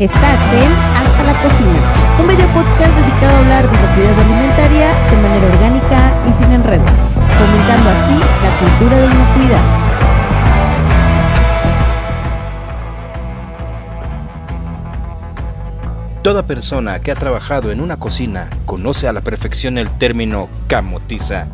Estás en Hasta la Cocina, un video podcast dedicado a hablar de propiedad alimentaria de manera orgánica y sin enredos, fomentando así la cultura de inocuidad. Toda persona que ha trabajado en una cocina conoce a la perfección el término camotiza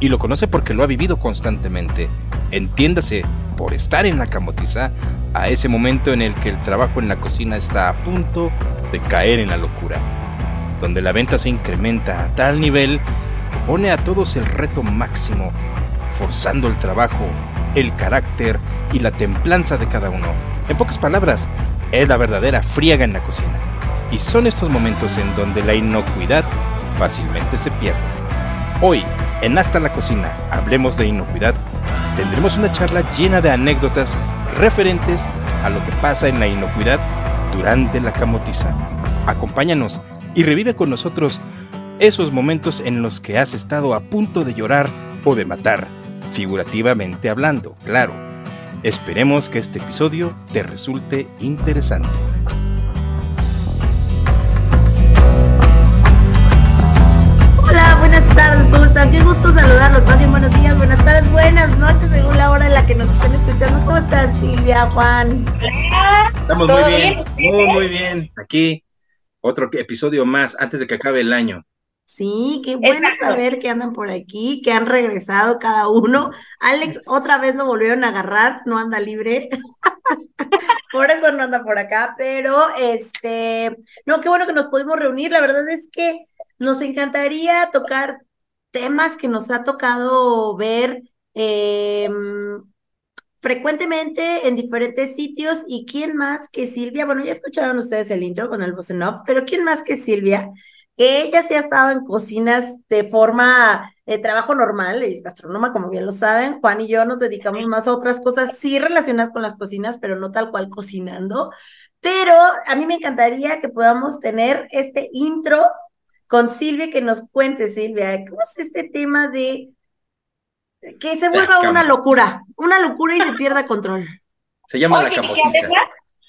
y lo conoce porque lo ha vivido constantemente. Entiéndase, por estar en la camotiza, a ese momento en el que el trabajo en la cocina está a punto de caer en la locura, donde la venta se incrementa a tal nivel que pone a todos el reto máximo, forzando el trabajo, el carácter y la templanza de cada uno. En pocas palabras, es la verdadera friega en la cocina. Y son estos momentos en donde la inocuidad fácilmente se pierde. Hoy, en Hasta la Cocina, hablemos de inocuidad, tendremos una charla llena de anécdotas referentes a lo que pasa en la inocuidad durante la camotiza. Acompáñanos y revive con nosotros esos momentos en los que has estado a punto de llorar o de matar, figurativamente hablando, claro. Esperemos que este episodio te resulte interesante. Hola, buenas tardes, ¿cómo están? Qué gusto saludarlos. Más bien, buenos días, buenas tardes, buenas noches, según la hora en la que nos estén escuchando. ¿Cómo estás, Silvia, Juan? Estamos muy bien, muy, muy bien. Aquí otro episodio más antes de que acabe el año. Sí, qué bueno Exacto. saber que andan por aquí, que han regresado cada uno. Alex otra vez lo volvieron a agarrar, no anda libre. Por eso no anda por acá, pero este, no, qué bueno que nos pudimos reunir. La verdad es que nos encantaría tocar temas que nos ha tocado ver eh, frecuentemente en diferentes sitios. ¿Y quién más que Silvia? Bueno, ya escucharon ustedes el intro con el voz pero ¿quién más que Silvia? Que ella sí ha estado en cocinas de forma de trabajo normal, es gastrónoma, como bien lo saben. Juan y yo nos dedicamos más a otras cosas, sí relacionadas con las cocinas, pero no tal cual cocinando. Pero a mí me encantaría que podamos tener este intro con Silvia, que nos cuente, Silvia, ¿cómo es este tema de que se vuelva una locura, una locura y se pierda control? Se llama Oye, la camotiza.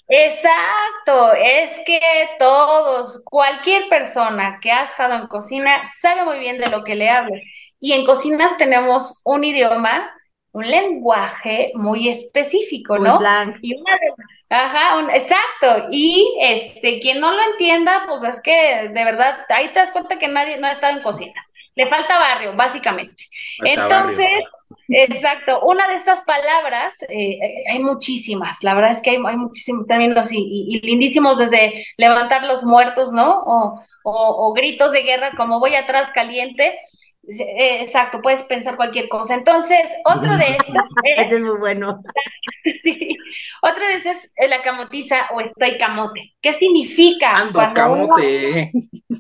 Exacto, es que todos, cualquier persona que ha estado en cocina sabe muy bien de lo que le hablo. Y en cocinas tenemos un idioma, un lenguaje muy específico, ¿no? Y una de- ajá, un- exacto. Y este, quien no lo entienda, pues es que de verdad, ahí te das cuenta que nadie no ha estado en cocina. Le falta barrio, básicamente. Falta Entonces, barrio. exacto, una de estas palabras, eh, eh, hay muchísimas, la verdad es que hay, hay muchísimos términos y, y- y lindísimos desde levantar los muertos, ¿no? O, o- o gritos de guerra como voy atrás caliente. Eh, exacto, puedes pensar cualquier cosa. Entonces, otro de estos es Este es muy bueno. Sí. Otra de esas es la camotiza o estoy camote. ¿Qué significa? Ando cuando uno- camote.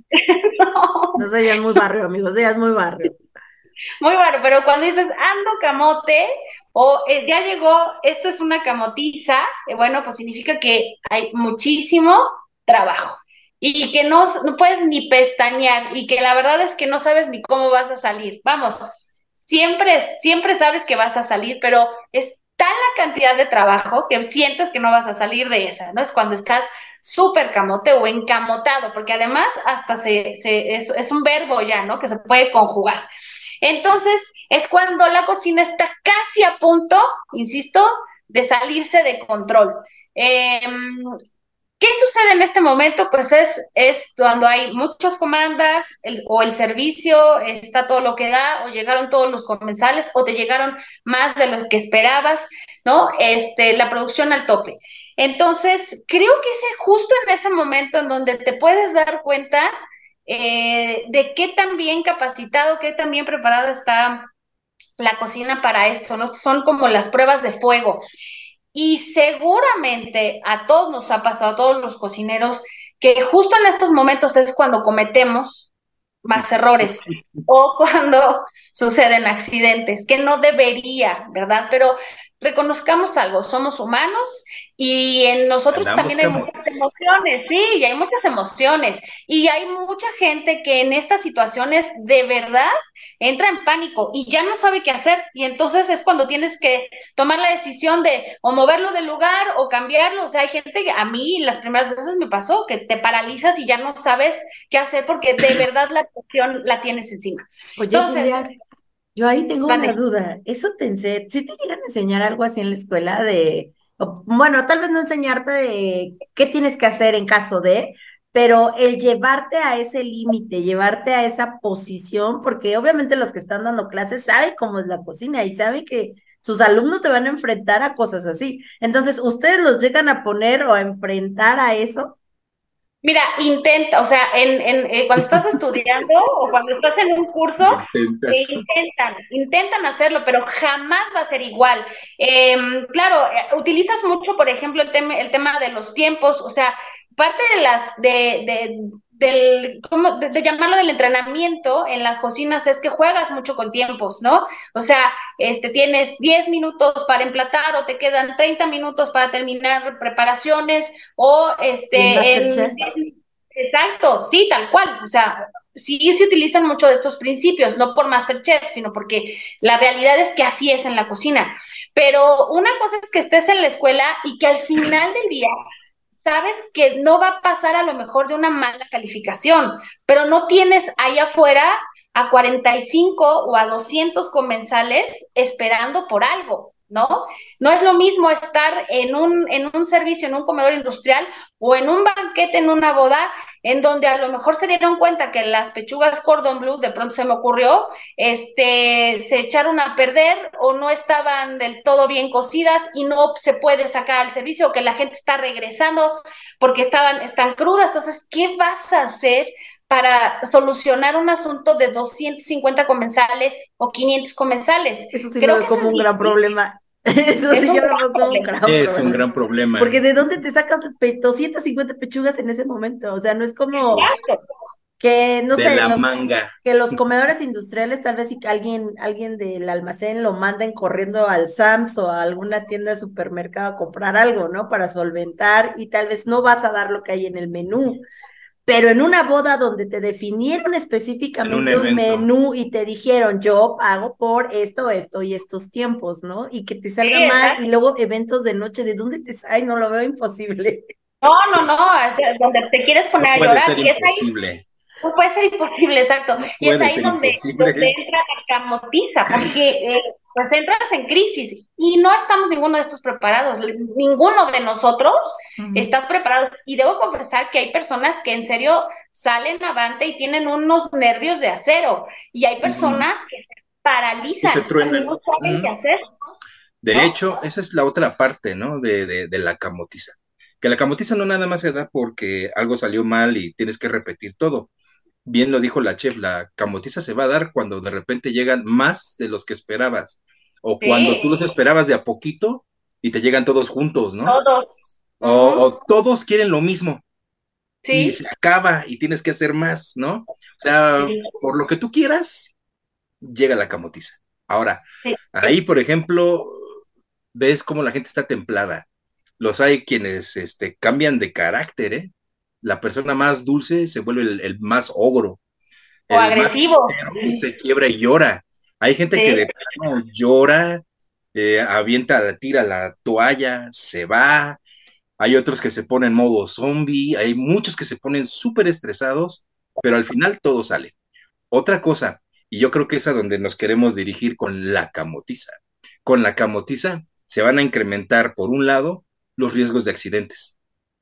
No, No sé, ya es muy barrio, amigos, ya es muy barrio. muy raro, pero cuando dices ando camote o eh, ya llegó, esto es una camotiza, eh, bueno, pues significa que hay muchísimo trabajo y que no, no puedes ni pestañear y que la verdad es que no sabes ni cómo vas a salir. Vamos, siempre, siempre sabes que vas a salir, pero es tal la cantidad de trabajo que sientes que no vas a salir de esa, ¿no? Es cuando estás súper camote o encamotado, porque además hasta se, es, es un verbo ya, ¿no? Que se puede conjugar. Entonces, es cuando la cocina está casi a punto, insisto, de salirse de control. Eh, ¿Qué sucede en este momento? Pues es, es cuando hay muchas comandas o el servicio está todo lo que da o llegaron todos los comensales o te llegaron más de lo que esperabas, ¿no? Este, la producción al tope. Entonces, creo que es justo en ese momento en donde te puedes dar cuenta eh, de qué tan bien capacitado, qué tan bien preparada está la cocina para esto, ¿no? Son como las pruebas de fuego. Y seguramente a todos nos ha pasado, a todos los cocineros, que justo en estos momentos es cuando cometemos más errores o cuando suceden accidentes, que no debería, ¿verdad? Pero reconozcamos algo, somos humanos y en nosotros también hay muchas emociones, sí, y hay muchas emociones. Y hay mucha gente que en estas situaciones de verdad entra en pánico y ya no sabe qué hacer. Y entonces es cuando tienes que tomar la decisión de o moverlo del lugar o cambiarlo. O sea, hay gente que a mí las primeras veces me pasó que te paralizas y ya no sabes qué hacer porque de verdad la presión la tienes encima. entonces, yo ahí tengo una duda. ¿Eso te si te llegan a enseñar algo así en la escuela de, bueno, tal vez no enseñarte de qué tienes que hacer en caso de, pero el llevarte a ese límite, llevarte a esa posición, porque obviamente los que están dando clases saben cómo es la cocina y saben que sus alumnos se van a enfrentar a cosas así. Entonces, ¿ustedes los llegan a poner o a enfrentar a eso? Mira, intenta, o sea, en, en, eh, cuando estás estudiando o cuando estás en un curso, eh, intentan, intentan hacerlo, pero jamás va a ser igual. Em, claro, eh, utilizas mucho, por ejemplo, el, tema el tema de los tiempos, o sea, parte de las, de, de del, ¿cómo? De, llamarlo del entrenamiento en las cocinas es que juegas mucho con tiempos, ¿no? O sea, este, tienes 10 minutos para emplatar o te quedan 30 minutos para terminar preparaciones o este... exacto, sí, tal cual. O sea, sí se utilizan mucho de estos principios, no por Masterchef, sino porque la realidad es que así es en la cocina. Pero una cosa es que estés en la escuela y que al final del día sabes que no va a pasar a lo mejor de una mala calificación, pero no tienes ahí afuera a 45 o a 200 comensales esperando por algo. ¿No? No es lo mismo estar en un, en un servicio, en un comedor industrial o en un banquete, en una boda, en donde a lo mejor se dieron cuenta que las pechugas cordon bleu, de pronto se me ocurrió, este, se echaron a perder o no estaban del todo bien cocidas y no se puede sacar al servicio o que la gente está regresando porque estaban, están crudas. Entonces, ¿qué vas a hacer para solucionar un asunto de 250 comensales o 500 comensales. Eso sí Creo lo veo como un gran problema. Eso sí yo lo veo como un gran Es un gran problema. Porque ¿de dónde te sacas 250 pechugas en ese momento? O sea, no es como que, no sé, los, manga. que los comedores industriales tal vez si alguien, alguien del almacén lo manden corriendo al Sams o a alguna tienda de supermercado a comprar algo, ¿no? Para solventar y tal vez no vas a dar lo que hay en el menú pero en una boda donde te definieron específicamente un, menú y te dijeron, yo pago por esto, esto y estos tiempos, ¿no? Y que te salga mal y luego eventos de noche, ¿de dónde te sale? No lo veo imposible. No, no, no, donde te quieres poner a llorar. Ser imposible. No puede ser imposible, exacto. y es ahí donde, entra la camotiza, porque eh, pues entras en crisis y no estamos ninguno de estos preparados, ninguno de nosotros estás preparado. Y debo confesar que hay personas que en serio salen avante y tienen unos nervios de acero y hay personas que se paralizan, y no saben qué hacer. De hecho, esa es la otra parte, ¿no? De, de, de la camotiza. Que la camotiza no nada más se da porque algo salió mal y tienes que repetir todo bien lo dijo la chef, la camotiza se va a dar cuando de repente llegan más de los que esperabas, o cuando tú los esperabas de a poquito y te llegan todos juntos, ¿no? Todos. O, todos quieren lo mismo. Sí. Y se acaba y tienes que hacer más, ¿no? O sea, por lo que tú quieras, llega la camotiza. Ahora, ahí, por ejemplo, ves cómo la gente está templada. Los hay quienes este, cambian de carácter, ¿eh? La persona más dulce se vuelve el, más ogro. O agresivo. se quiebra y llora. Hay gente que de plano llora, eh, avienta, tira la toalla, se va. Hay otros que se ponen modo zombie, hay muchos que se ponen súper estresados, pero al final todo sale. Otra cosa, y yo creo que es a donde nos queremos dirigir con la camotiza. Con la camotiza se van a incrementar, por un lado, los riesgos de accidentes.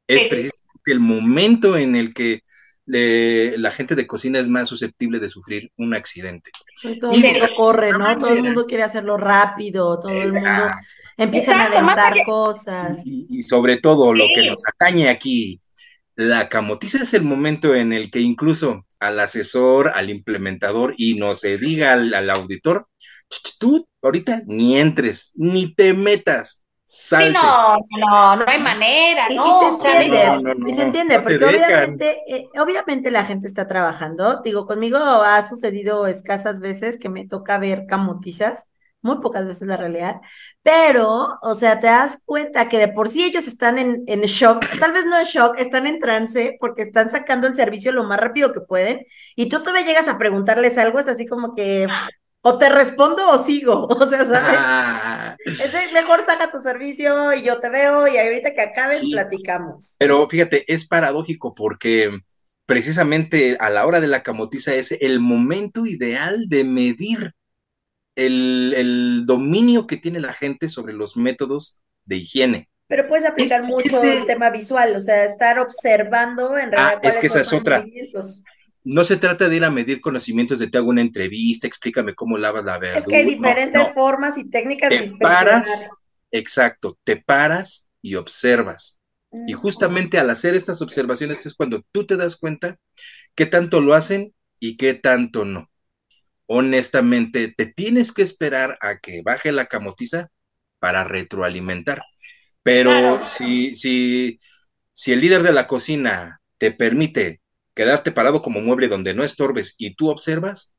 Es precisamente el momento en el que la gente de cocina es más susceptible de sufrir un accidente. todo el mundo corre, ¿no? Todo el mundo quiere hacerlo rápido, todo el mundo empieza a aventar cosas. Y, sobre todo lo que nos atañe aquí, la camotiza es el momento en el que incluso al asesor, al implementador y no se diga al, al auditor, tú ahorita ni entres, ni te metas, Sí, no, no, no hay manera, ¿no? Y, se entiende, y se entiende, porque obviamente, eh, obviamente la gente está trabajando. Digo, conmigo ha sucedido escasas veces que me toca ver camotizas muy pocas veces la realidad, pero, o sea, te das cuenta que de por sí ellos están en, en shock, tal vez no en shock, están en trance porque están sacando el servicio lo más rápido que pueden y tú todavía llegas a preguntarles algo, es así como que, o te respondo o sigo, o sea, ¿sabes? Ah, Es mejor saca tu servicio y yo te veo y ahorita que acabes Sí. platicamos. pero fíjate, es paradójico porque precisamente a la hora de la camotiza es el momento ideal de medir el, el dominio que tiene la gente sobre los métodos de higiene. Pero puedes aplicar Es- mucho el tema visual, o sea, estar observando en realidad Ah, es que esa es otra. No se trata de ir a medir conocimientos de te hago una entrevista, explícame cómo lavas la verdura. Es que hay diferentes no. formas y técnicas Te paras, exacto, te paras y observas. Y Mm. justamente al hacer estas observaciones es cuando tú te das cuenta qué tanto lo hacen y qué tanto no. Honestamente, te tienes que esperar a que baje la camotiza para retroalimentar. Pero Claro. si, si, si el líder de la cocina te permite quedarte parado como mueble donde no estorbes y tú observas,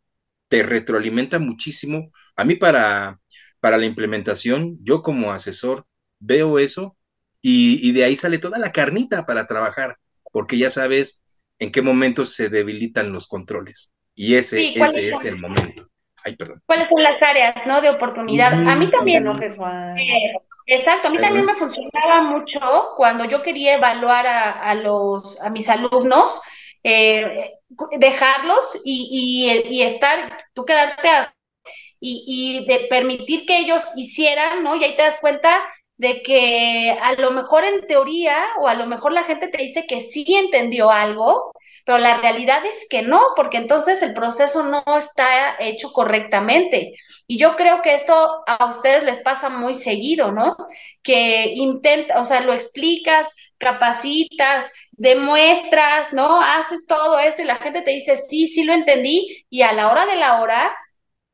te retroalimenta muchísimo. A mí para, para la implementación, yo como asesor veo eso y, y de ahí sale toda la carnita para trabajar, porque ya sabes en qué momentos se debilitan los controles. Y ese, Sí, ¿cuál ese es? el momento. Ay, perdón. ¿Cuáles son las áreas, no, de oportunidad? A mí No también, enojes, Juan. eh, exacto, a mí también me funcionaba mucho cuando yo quería evaluar a, a los, a mis alumnos, eh, dejarlos y, y, estar, tú quedarte y, y de permitir que ellos hicieran, ¿no? Y ahí te das cuenta de que a lo mejor en teoría o a lo mejor la gente te dice que sí entendió algo, pero la realidad es que no, porque entonces el proceso no está hecho correctamente. Y yo creo que esto a ustedes les pasa muy seguido, ¿no? Que intenta, o sea, lo explicas, capacitas, demuestras, ¿no? Haces todo esto y la gente te dice, sí, sí lo entendí, y a la hora de la hora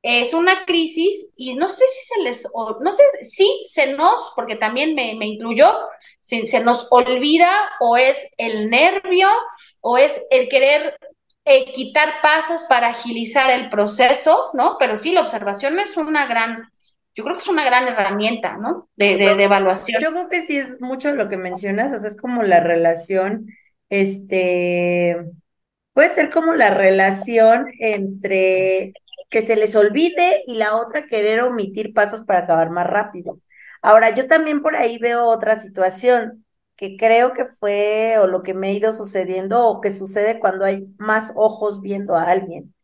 es una crisis y no sé si se les, no sé, sí se nos, porque también me, me incluyó, se nos olvida o es el nervio o es el querer eh, quitar pasos para agilizar el proceso, ¿no? Pero sí, la observación es una gran, yo creo que es una gran herramienta, ¿no? De, de, de evaluación. Yo creo que sí es mucho lo que mencionas, o sea, es como la relación, este, puede ser como la relación entre que se les olvide y la otra querer omitir pasos para acabar más rápido. Ahora, yo también por ahí veo otra situación que creo que fue o lo que me ha ido sucediendo o que sucede cuando hay más ojos viendo a alguien.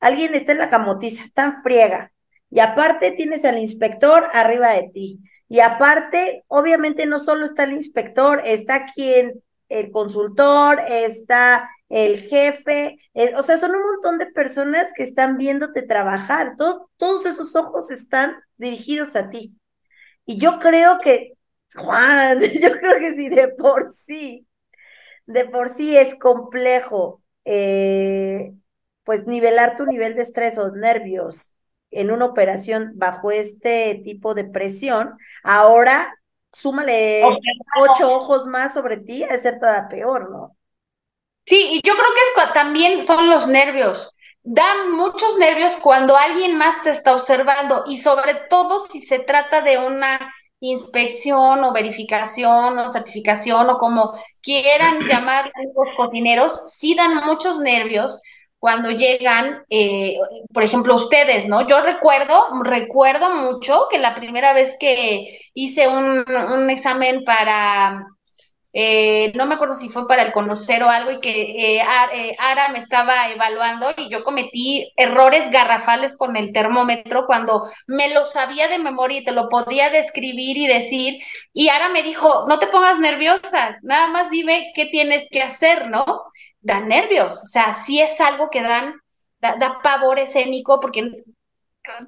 Alguien está en la camotiza, está en friega. Y aparte tienes al inspector arriba de ti. Y aparte, obviamente no solo está el inspector, está quien, el consultor, está el jefe, eh, o sea, son un montón de personas que están viéndote trabajar. Todos, esos ojos están dirigidos a ti. Y yo creo que, Juan, yo creo que sí, de por sí, de por sí es complejo, eh, pues nivelar tu nivel de estrés o nervios en una operación bajo este tipo de presión. Ahora, súmale ocho ojos más sobre ti, a ser todavía peor, ¿no? Sí, y yo creo que es también son los nervios. Dan muchos nervios cuando alguien más te está observando y sobre todo si se trata de una inspección o verificación o certificación o como quieran llamar los cocineros, sí dan muchos nervios cuando llegan, eh, por ejemplo, ustedes, ¿no? Yo recuerdo, recuerdo mucho que la primera vez que hice un, un examen para eh, no me acuerdo si fue para el conocer o algo, y que eh, eh, Ara me estaba evaluando y yo cometí errores garrafales con el termómetro cuando me lo sabía de memoria y te lo podía describir y decir, y Ara me dijo, no te pongas nerviosa, nada más dime qué tienes que hacer, ¿no? Da nervios, o sea, sí es algo que dan, da, da pavor escénico porque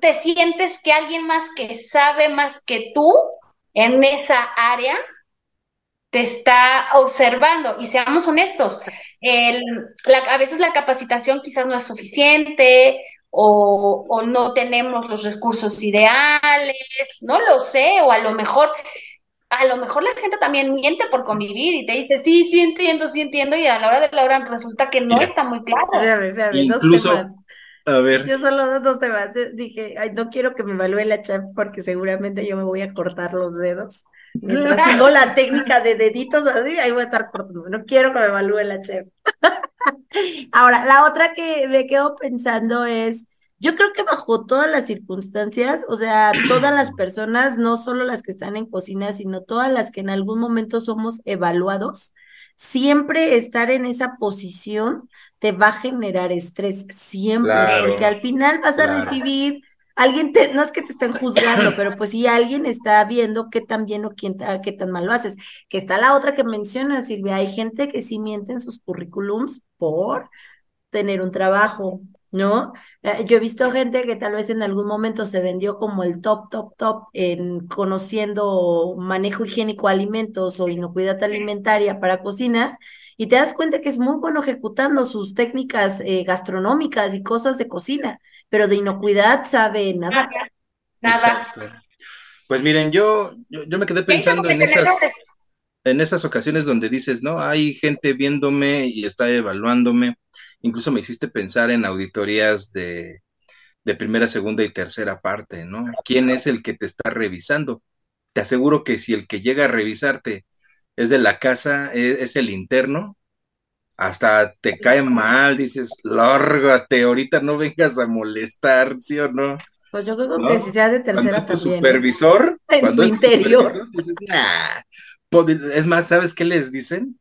te sientes que alguien más que sabe más que tú en esa área te está observando. Y seamos honestos, la, a veces la capacitación quizás no es suficiente o, no tenemos los recursos ideales, no lo sé, o a lo mejor, a lo mejor la gente también miente por convivir y te dice, sí, sí entiendo, sí entiendo, y a la hora de la hora resulta que no Mira, está muy claro. Espérame, espérame, dos Incluso. A ver. Yo solo dos temas. dije, ay, no quiero que me evalúe la chef porque seguramente yo me voy a cortar los dedos. Mientras tengo la técnica de deditos así, ahí voy a estar cortando. No quiero que me evalúe la chef. Ahora, la otra que me quedo pensando es, yo creo que bajo todas las circunstancias, o sea, todas las personas, no solo las que están en cocina, sino todas las que en algún momento somos evaluados, siempre estar en esa posición te va a generar estrés, siempre, porque al final vas a recibir alguien te, no es que te estén juzgando, pero pues si alguien está viendo qué tan bien o quién, qué tan mal lo haces, que está la otra que menciona, Silvia, hay gente que sí miente en sus currículums por tener un trabajo, ¿no? Eh, yo he visto gente que tal vez en algún momento se vendió como el top, top, top en conociendo manejo higiénico de alimentos o inocuidad alimentaria para cocinas, y te das cuenta que es muy bueno ejecutando sus técnicas eh, gastronómicas y cosas de cocina, pero de inocuidad sabe nada. Nada. Pues miren, yo, yo, me quedé pensando en esas, en esas ocasiones donde dices, no, hay gente viéndome y está evaluándome. Incluso me hiciste pensar en auditorías de, de primera, segunda y tercera parte, ¿no? ¿Quién es el que te está revisando? Te aseguro que si el que llega a revisarte es de la casa, es, es el interno, hasta te cae mal, dices, lárgate, ahorita no vengas a molestar, ¿sí o no? Pues yo creo que si sea de tercera cuando es tu supervisor, en cuando su interior. Dices, nah. Es más, ¿sabes qué les dicen?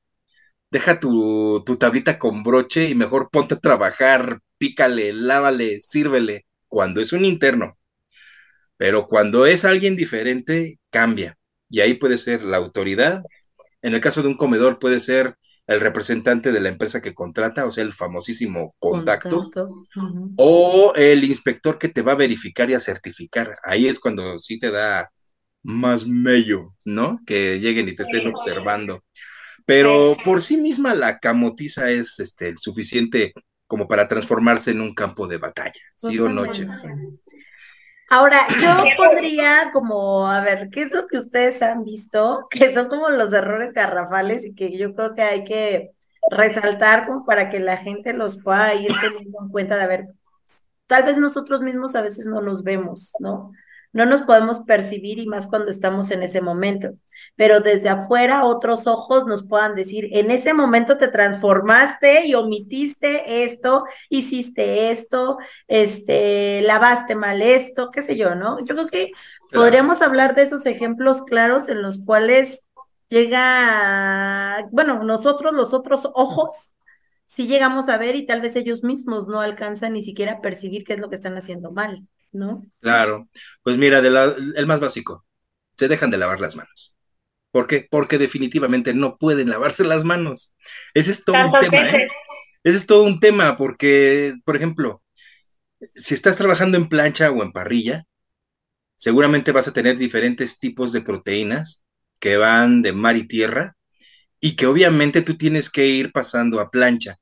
Deja tu, tu tablita con broche y mejor ponte a trabajar, pícale, lávale, sírvele, cuando es un interno. Pero cuando es alguien diferente, cambia. Y ahí puede ser la autoridad. En el caso de un comedor puede ser el representante de la empresa que contrata, o sea, el famosísimo contacto, o el inspector que te va a verificar y a certificar. Ahí es cuando sí te da más mello, ¿no? Que lleguen y te estén observando. Pero por sí misma la camotiza es este, suficiente como para transformarse en un campo de batalla, ¿sí o no, Chef? Ahora, yo podría como, a ver, ¿qué es lo que ustedes han visto? Que son como los errores garrafales y que yo creo que hay que resaltar como para que la gente los pueda ir teniendo en cuenta de, a ver, tal vez nosotros mismos a veces no los vemos, ¿no? No nos podemos percibir y más cuando estamos en ese momento. Pero desde afuera otros ojos nos puedan decir, en ese momento te transformaste y omitiste esto, hiciste esto, este, lavaste mal esto, qué sé yo, ¿no? Yo creo que podríamos hablar de esos ejemplos claros en los cuales llega, bueno, nosotros los otros ojos sí llegamos a ver y tal vez ellos mismos no alcanzan ni siquiera a percibir qué es lo que están haciendo mal. ¿No? Claro, pues mira, de el más básico, se dejan de lavar las manos. ¿Por qué? Porque definitivamente no pueden lavarse las manos. Ese es todo un tema, ¿eh? Ese es todo un tema, porque, por ejemplo, si estás trabajando en plancha o en parrilla, seguramente vas a tener diferentes tipos de proteínas que van de mar y tierra y que obviamente tú tienes que ir pasando a plancha.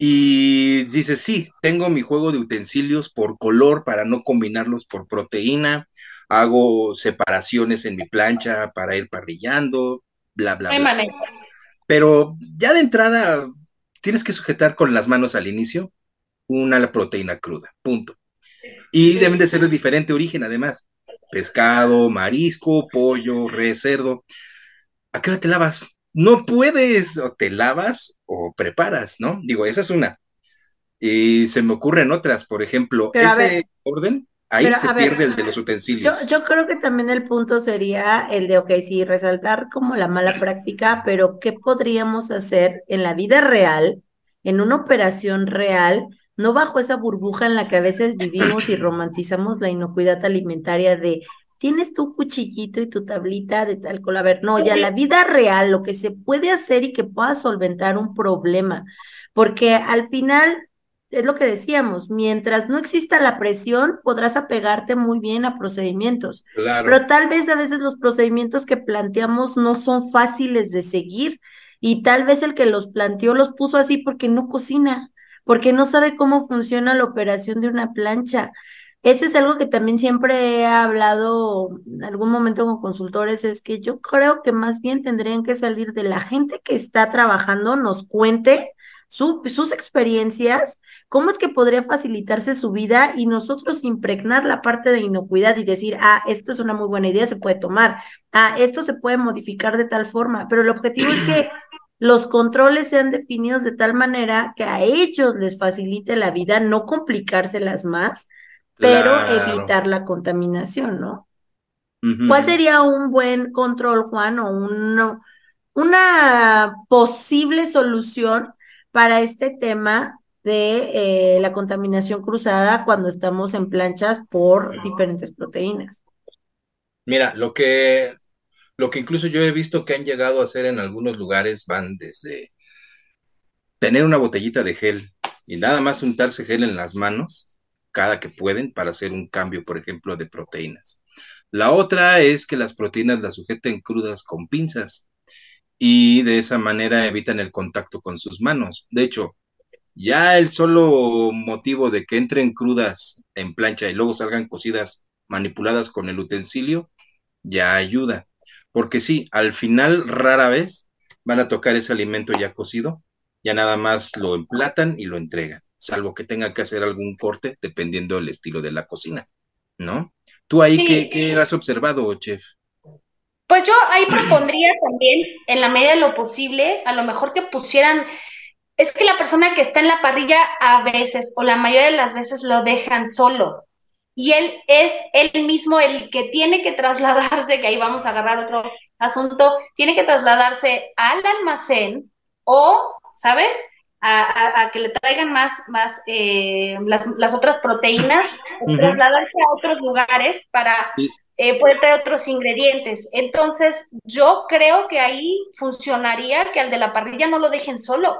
Y dice, sí, tengo mi juego de utensilios por color para no combinarlos por proteína, hago separaciones en mi plancha para ir parrillando, bla, bla, bla. Pero ya de entrada tienes que sujetar con las manos al inicio una proteína cruda, punto. Y deben de ser de diferente origen además. Pescado, marisco, pollo, res, cerdo. ¿A qué hora te lavas? No puedes, o te lavas o preparas, ¿no? Digo, esa es una. Y se me ocurren otras, por ejemplo, ese orden, ahí se pierde el de los utensilios. Yo, yo, creo que también el punto sería el de, ok, sí, resaltar como la mala práctica, pero ¿qué podríamos hacer en la vida real, en una operación real, no bajo esa burbuja en la que a veces vivimos y romantizamos la inocuidad alimentaria de tienes tu cuchillito y tu tablita de tal. A ver, no, ya la vida real, lo que se puede hacer y que pueda solventar un problema, porque al final es lo que decíamos, mientras no exista la presión, podrás apegarte muy bien a procedimientos. Claro. Pero tal vez a veces los procedimientos que planteamos no son fáciles de seguir y tal vez el que los planteó los puso así porque no cocina, porque no sabe cómo funciona la operación de una plancha. Ese es algo que también siempre he hablado en algún momento con consultores, es que yo creo que más bien tendrían que salir de la gente que está trabajando, nos cuente sus experiencias, cómo es que podría facilitarse su vida y nosotros impregnar la parte de inocuidad y decir, ah, esto es una muy buena idea, se puede tomar, ah, esto se puede modificar de tal forma, pero el objetivo es que los controles sean definidos de tal manera que a ellos les facilite la vida, no complicárselas más, pero evitar la contaminación, ¿no? ¿Cuál sería un buen control, Juan, o un, una posible solución para este tema de eh, la contaminación cruzada cuando estamos en planchas por diferentes proteínas? Mira, lo que lo que incluso yo he visto que han llegado a hacer en algunos lugares van desde tener una botellita de gel y nada más untarse gel en las manos cada que pueden para hacer un cambio, por ejemplo, de proteínas. La otra es que las proteínas las sujeten crudas con pinzas y de esa manera evitan el contacto con sus manos. De hecho, ya el solo motivo de que entren crudas en plancha y luego salgan cocidas manipuladas con el utensilio ya ayuda. Porque sí, al final rara vez van a tocar ese alimento ya cocido, ya nada más lo emplatan y lo entregan, salvo que tenga que hacer algún corte dependiendo del estilo de la cocina, ¿no? ¿Tú ahí qué, has observado, chef? Pues yo ahí propondría también, en la medida de lo posible, a lo mejor que pusieran, es que la persona que está en la parrilla a veces, o la mayoría de las veces, lo dejan solo y él es él mismo el que tiene que trasladarse, que ahí vamos a agarrar otro asunto, tiene que trasladarse al almacén o, ¿sabes? A, que le traigan más, más eh, las, otras proteínas, trasladarse a otros lugares para eh, poder traer otros ingredientes. Entonces, yo creo que ahí funcionaría que al de la parrilla no lo dejen solo.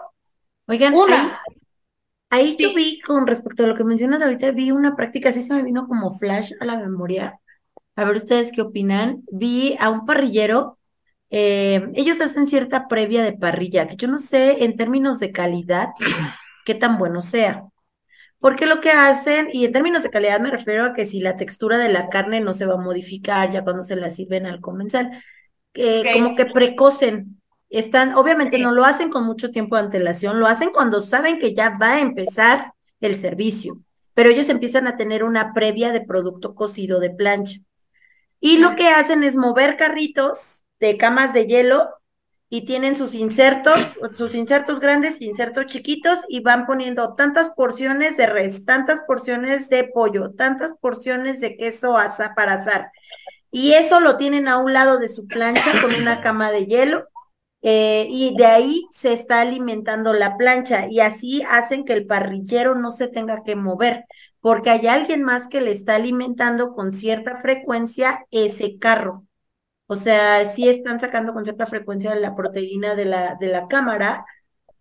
Oigan, Una, Ahí yo vi con respecto a lo que mencionas ahorita, vi una práctica, así se me vino como flash a la memoria. A ver ustedes qué opinan. Vi a un parrillero, eh, ellos hacen cierta previa de parrilla, que yo no sé en términos de calidad qué tan bueno sea. Porque lo que hacen, y en términos de calidad me refiero a que si la textura de la carne no se va a modificar ya cuando se la sirven al comensal, eh, como que precocen están, obviamente no lo hacen con mucho tiempo de antelación, lo hacen cuando saben que ya va a empezar el servicio, pero ellos empiezan a tener una previa de producto cocido de plancha. Y lo que hacen es mover carritos de camas de hielo y tienen sus insertos, sus insertos grandes y insertos chiquitos y van poniendo tantas porciones de res, tantas porciones de pollo, tantas porciones de queso asa para asar. Y eso lo tienen a un lado de su plancha con una cama de hielo eh, y de ahí se está alimentando la plancha y así hacen que el parrillero no se tenga que mover, porque hay alguien más que le está alimentando con cierta frecuencia ese carro. O sea, sí están sacando con cierta frecuencia la proteína de la, de la cámara,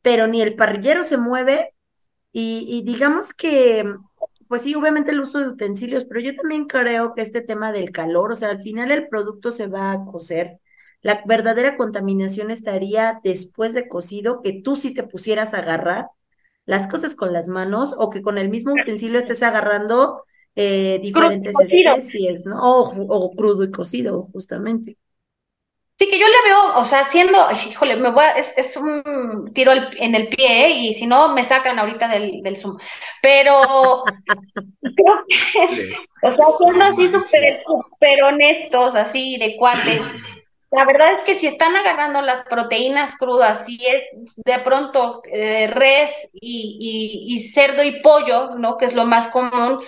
pero ni el parrillero se mueve. Y, y digamos que, pues sí, obviamente el uso de utensilios, pero yo también creo que este tema del calor, o sea, al final el producto se va a cocer. La verdadera contaminación estaría después de cocido, que tú sí te pusieras a agarrar las cosas con las manos o que con el mismo utensilio estés agarrando eh, diferentes especies, ¿no? O, crudo y cocido, justamente. Sí, que yo le veo, o sea, haciendo, híjole, me voy es, un tiro en el pie, ¿eh? y si no, me sacan ahorita del, del Zoom. Pero creo que es, o sea, siendo así súper honestos, así de cuates, la verdad es que si están agarrando las proteínas crudas, si es de pronto eh, res y, cerdo y pollo, ¿no? Que es lo más común,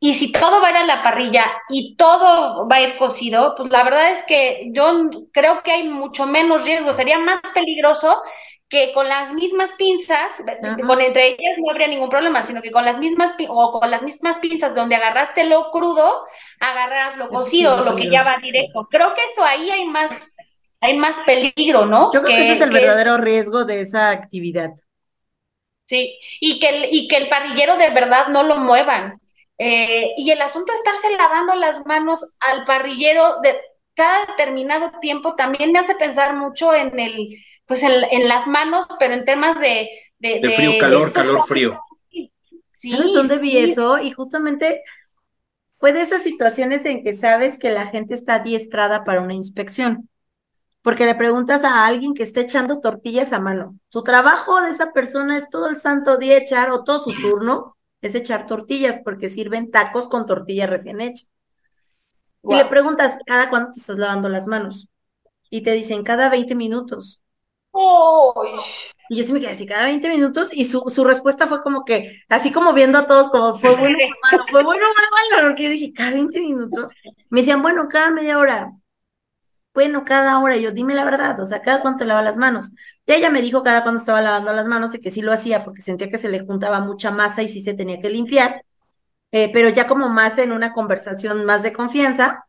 y si todo va a ir a la parrilla y todo va a ir cocido, pues la verdad es que yo creo que hay mucho menos riesgo, sería más peligroso que con las mismas pinzas, con entre ellas no habría ningún problema, sino que con las mismas o con las mismas pinzas donde agarraste lo crudo, agarras lo cocido, lo que ya va directo. Creo que eso ahí hay más hay más peligro, ¿no? Yo creo que, ese es el verdadero riesgo de esa actividad. Sí, y que el, y que el parrillero de verdad no lo muevan. Eh, y el asunto de estarse lavando las manos al parrillero de cada determinado tiempo también me hace pensar mucho en el pues en, las manos, pero en temas de... De, frío, calor, calor, frío. ¿Sabes dónde vi eso? Y justamente fue de esas situaciones en que sabes que la gente está adiestrada para una inspección. porque le preguntas a alguien que está echando tortillas a mano. Su trabajo de esa persona es todo el santo día echar, o todo su turno es echar tortillas, porque sirven tacos con tortilla recién hecha. Y le preguntas, ¿cada cuánto te estás lavando las manos? Y te dicen, cada 20 minutos. Y yo sí me quedé así, cada 20 minutos, y su, su respuesta fue como que, así como viendo a todos, como fue bueno, malo, fue bueno, fue malo, porque yo dije, cada 20 minutos. Me decían, bueno, cada media hora bueno, cada hora, yo dime la verdad, o sea, cada cuánto lava las manos. Y ella me dijo cada cuando estaba lavando las manos y que sí lo hacía porque sentía que se le juntaba mucha masa y sí se tenía que limpiar, eh, pero ya como más en una conversación más de confianza.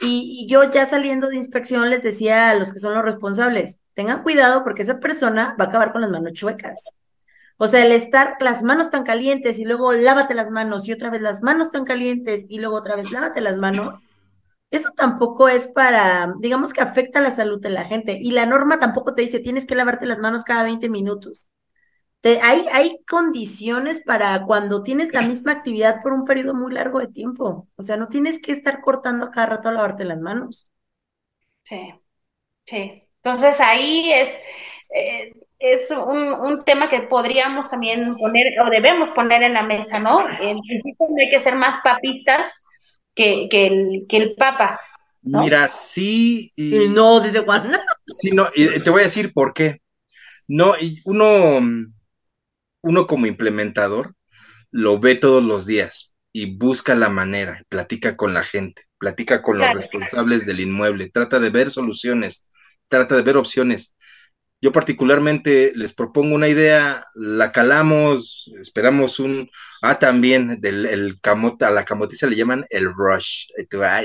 Y, y, yo ya saliendo de inspección les decía a los que son los responsables, tengan cuidado porque esa persona va a acabar con las manos chuecas. O sea, el estar las manos tan calientes y luego lávate las manos y otra vez las manos tan calientes y luego otra vez lávate las manos, eso tampoco es para, digamos que afecta la salud de la gente. Y la norma tampoco te dice, tienes que lavarte las manos cada 20 minutos. Te, hay, hay condiciones para cuando tienes la misma actividad por un periodo muy largo de tiempo. O sea, no tienes que estar cortando cada rato a lavarte las manos. Sí, sí. Entonces ahí es, eh, es un, un, tema que podríamos también poner o debemos poner en la mesa, ¿no? En principio no hay que ser más papitas que, que, el, que el Papa. Mira, sí. Y, no, ¿desde cuándo? Sí, no, y te voy a decir por qué. No, y uno, uno como implementador lo ve todos los días y busca la manera, platica con la gente, platica con los responsables del inmueble, trata de ver soluciones, trata de ver opciones. Yo particularmente les propongo una idea, la calamos, esperamos un, ah, también del el camota, a la camotiza le llaman el rush.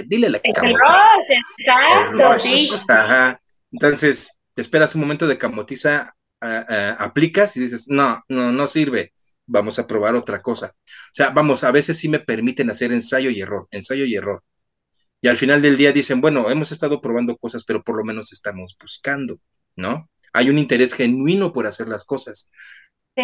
dile la camotiza. El rush, Ajá. Entonces, te esperas un momento de camotiza, aplicas y dices, no, no, no sirve, vamos a probar otra cosa. O sea, vamos, a veces sí me permiten hacer ensayo y error, ensayo y error. Y al final del día dicen, bueno, hemos estado probando cosas, pero por lo menos estamos buscando, ¿no? hay un interés genuino por hacer las cosas. Sí.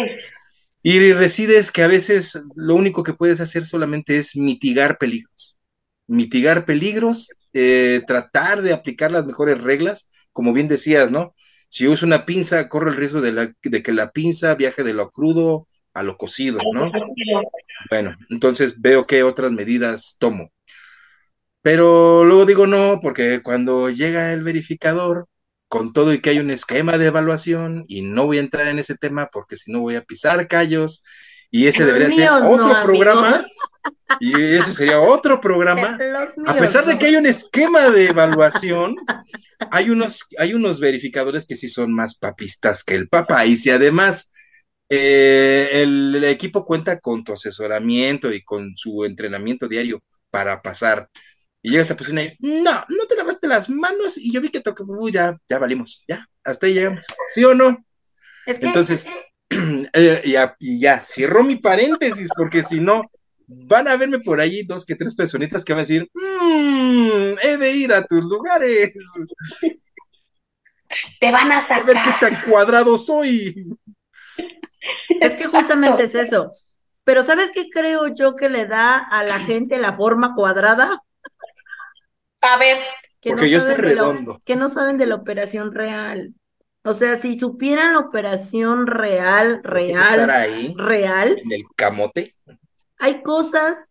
Y resides que a veces lo único que puedes hacer solamente es mitigar peligros. Mitigar peligros, eh, tratar de aplicar las mejores reglas, como bien decías, ¿no? Si uso una pinza, corro el riesgo de, de que la pinza viaje de lo crudo a lo cocido, ¿no? Bueno, entonces veo qué otras medidas tomo. Pero luego digo no, porque cuando llega el verificador, con todo y que hay un esquema de evaluación y no voy a entrar en ese tema porque si no voy a pisar callos y ese debería ser otro programa y ese sería otro programa. A pesar de que hay un esquema de evaluación, hay unos, hay unos verificadores que sí son más papistas que el papa. Y si además eh, el equipo cuenta con tu asesoramiento y con su entrenamiento diario para pasar y llega esta persona y, no, no te lavaste las manos. Y yo vi que tocó, uy, ya, ya valimos, ya, hasta ahí llegamos. ¿Sí o no? Entonces, eh, ya, y ya, cierro mi paréntesis, porque si no, van a verme por ahí dos que tres personitas que van a decir, mmm, he de ir a tus lugares. Te van a sacar. A ver qué tan cuadrado soy. Es que justamente es eso. Pero ¿sabes qué creo yo que le da a la gente la forma cuadrada? A ver. Que Porque no yo estoy redondo. que no saben de la operación real. O sea, si supieran la operación real, real, ahí, real. En el camote. Hay cosas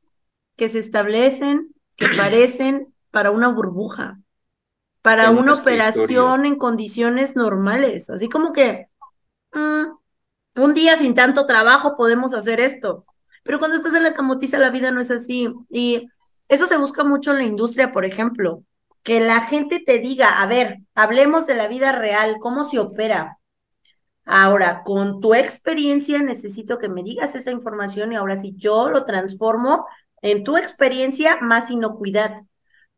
que se establecen que parecen para una burbuja, para una operación en condiciones normales. Así como que mm, un día sin tanto trabajo podemos hacer esto. Pero cuando estás en la camotiza, la vida no es así. Y eso se busca mucho en la industria, por ejemplo, que la gente te diga, a ver, hablemos de la vida real, cómo se opera. Ahora, con tu experiencia necesito que me digas esa información y ahora sí yo lo transformo en tu experiencia más inocuidad,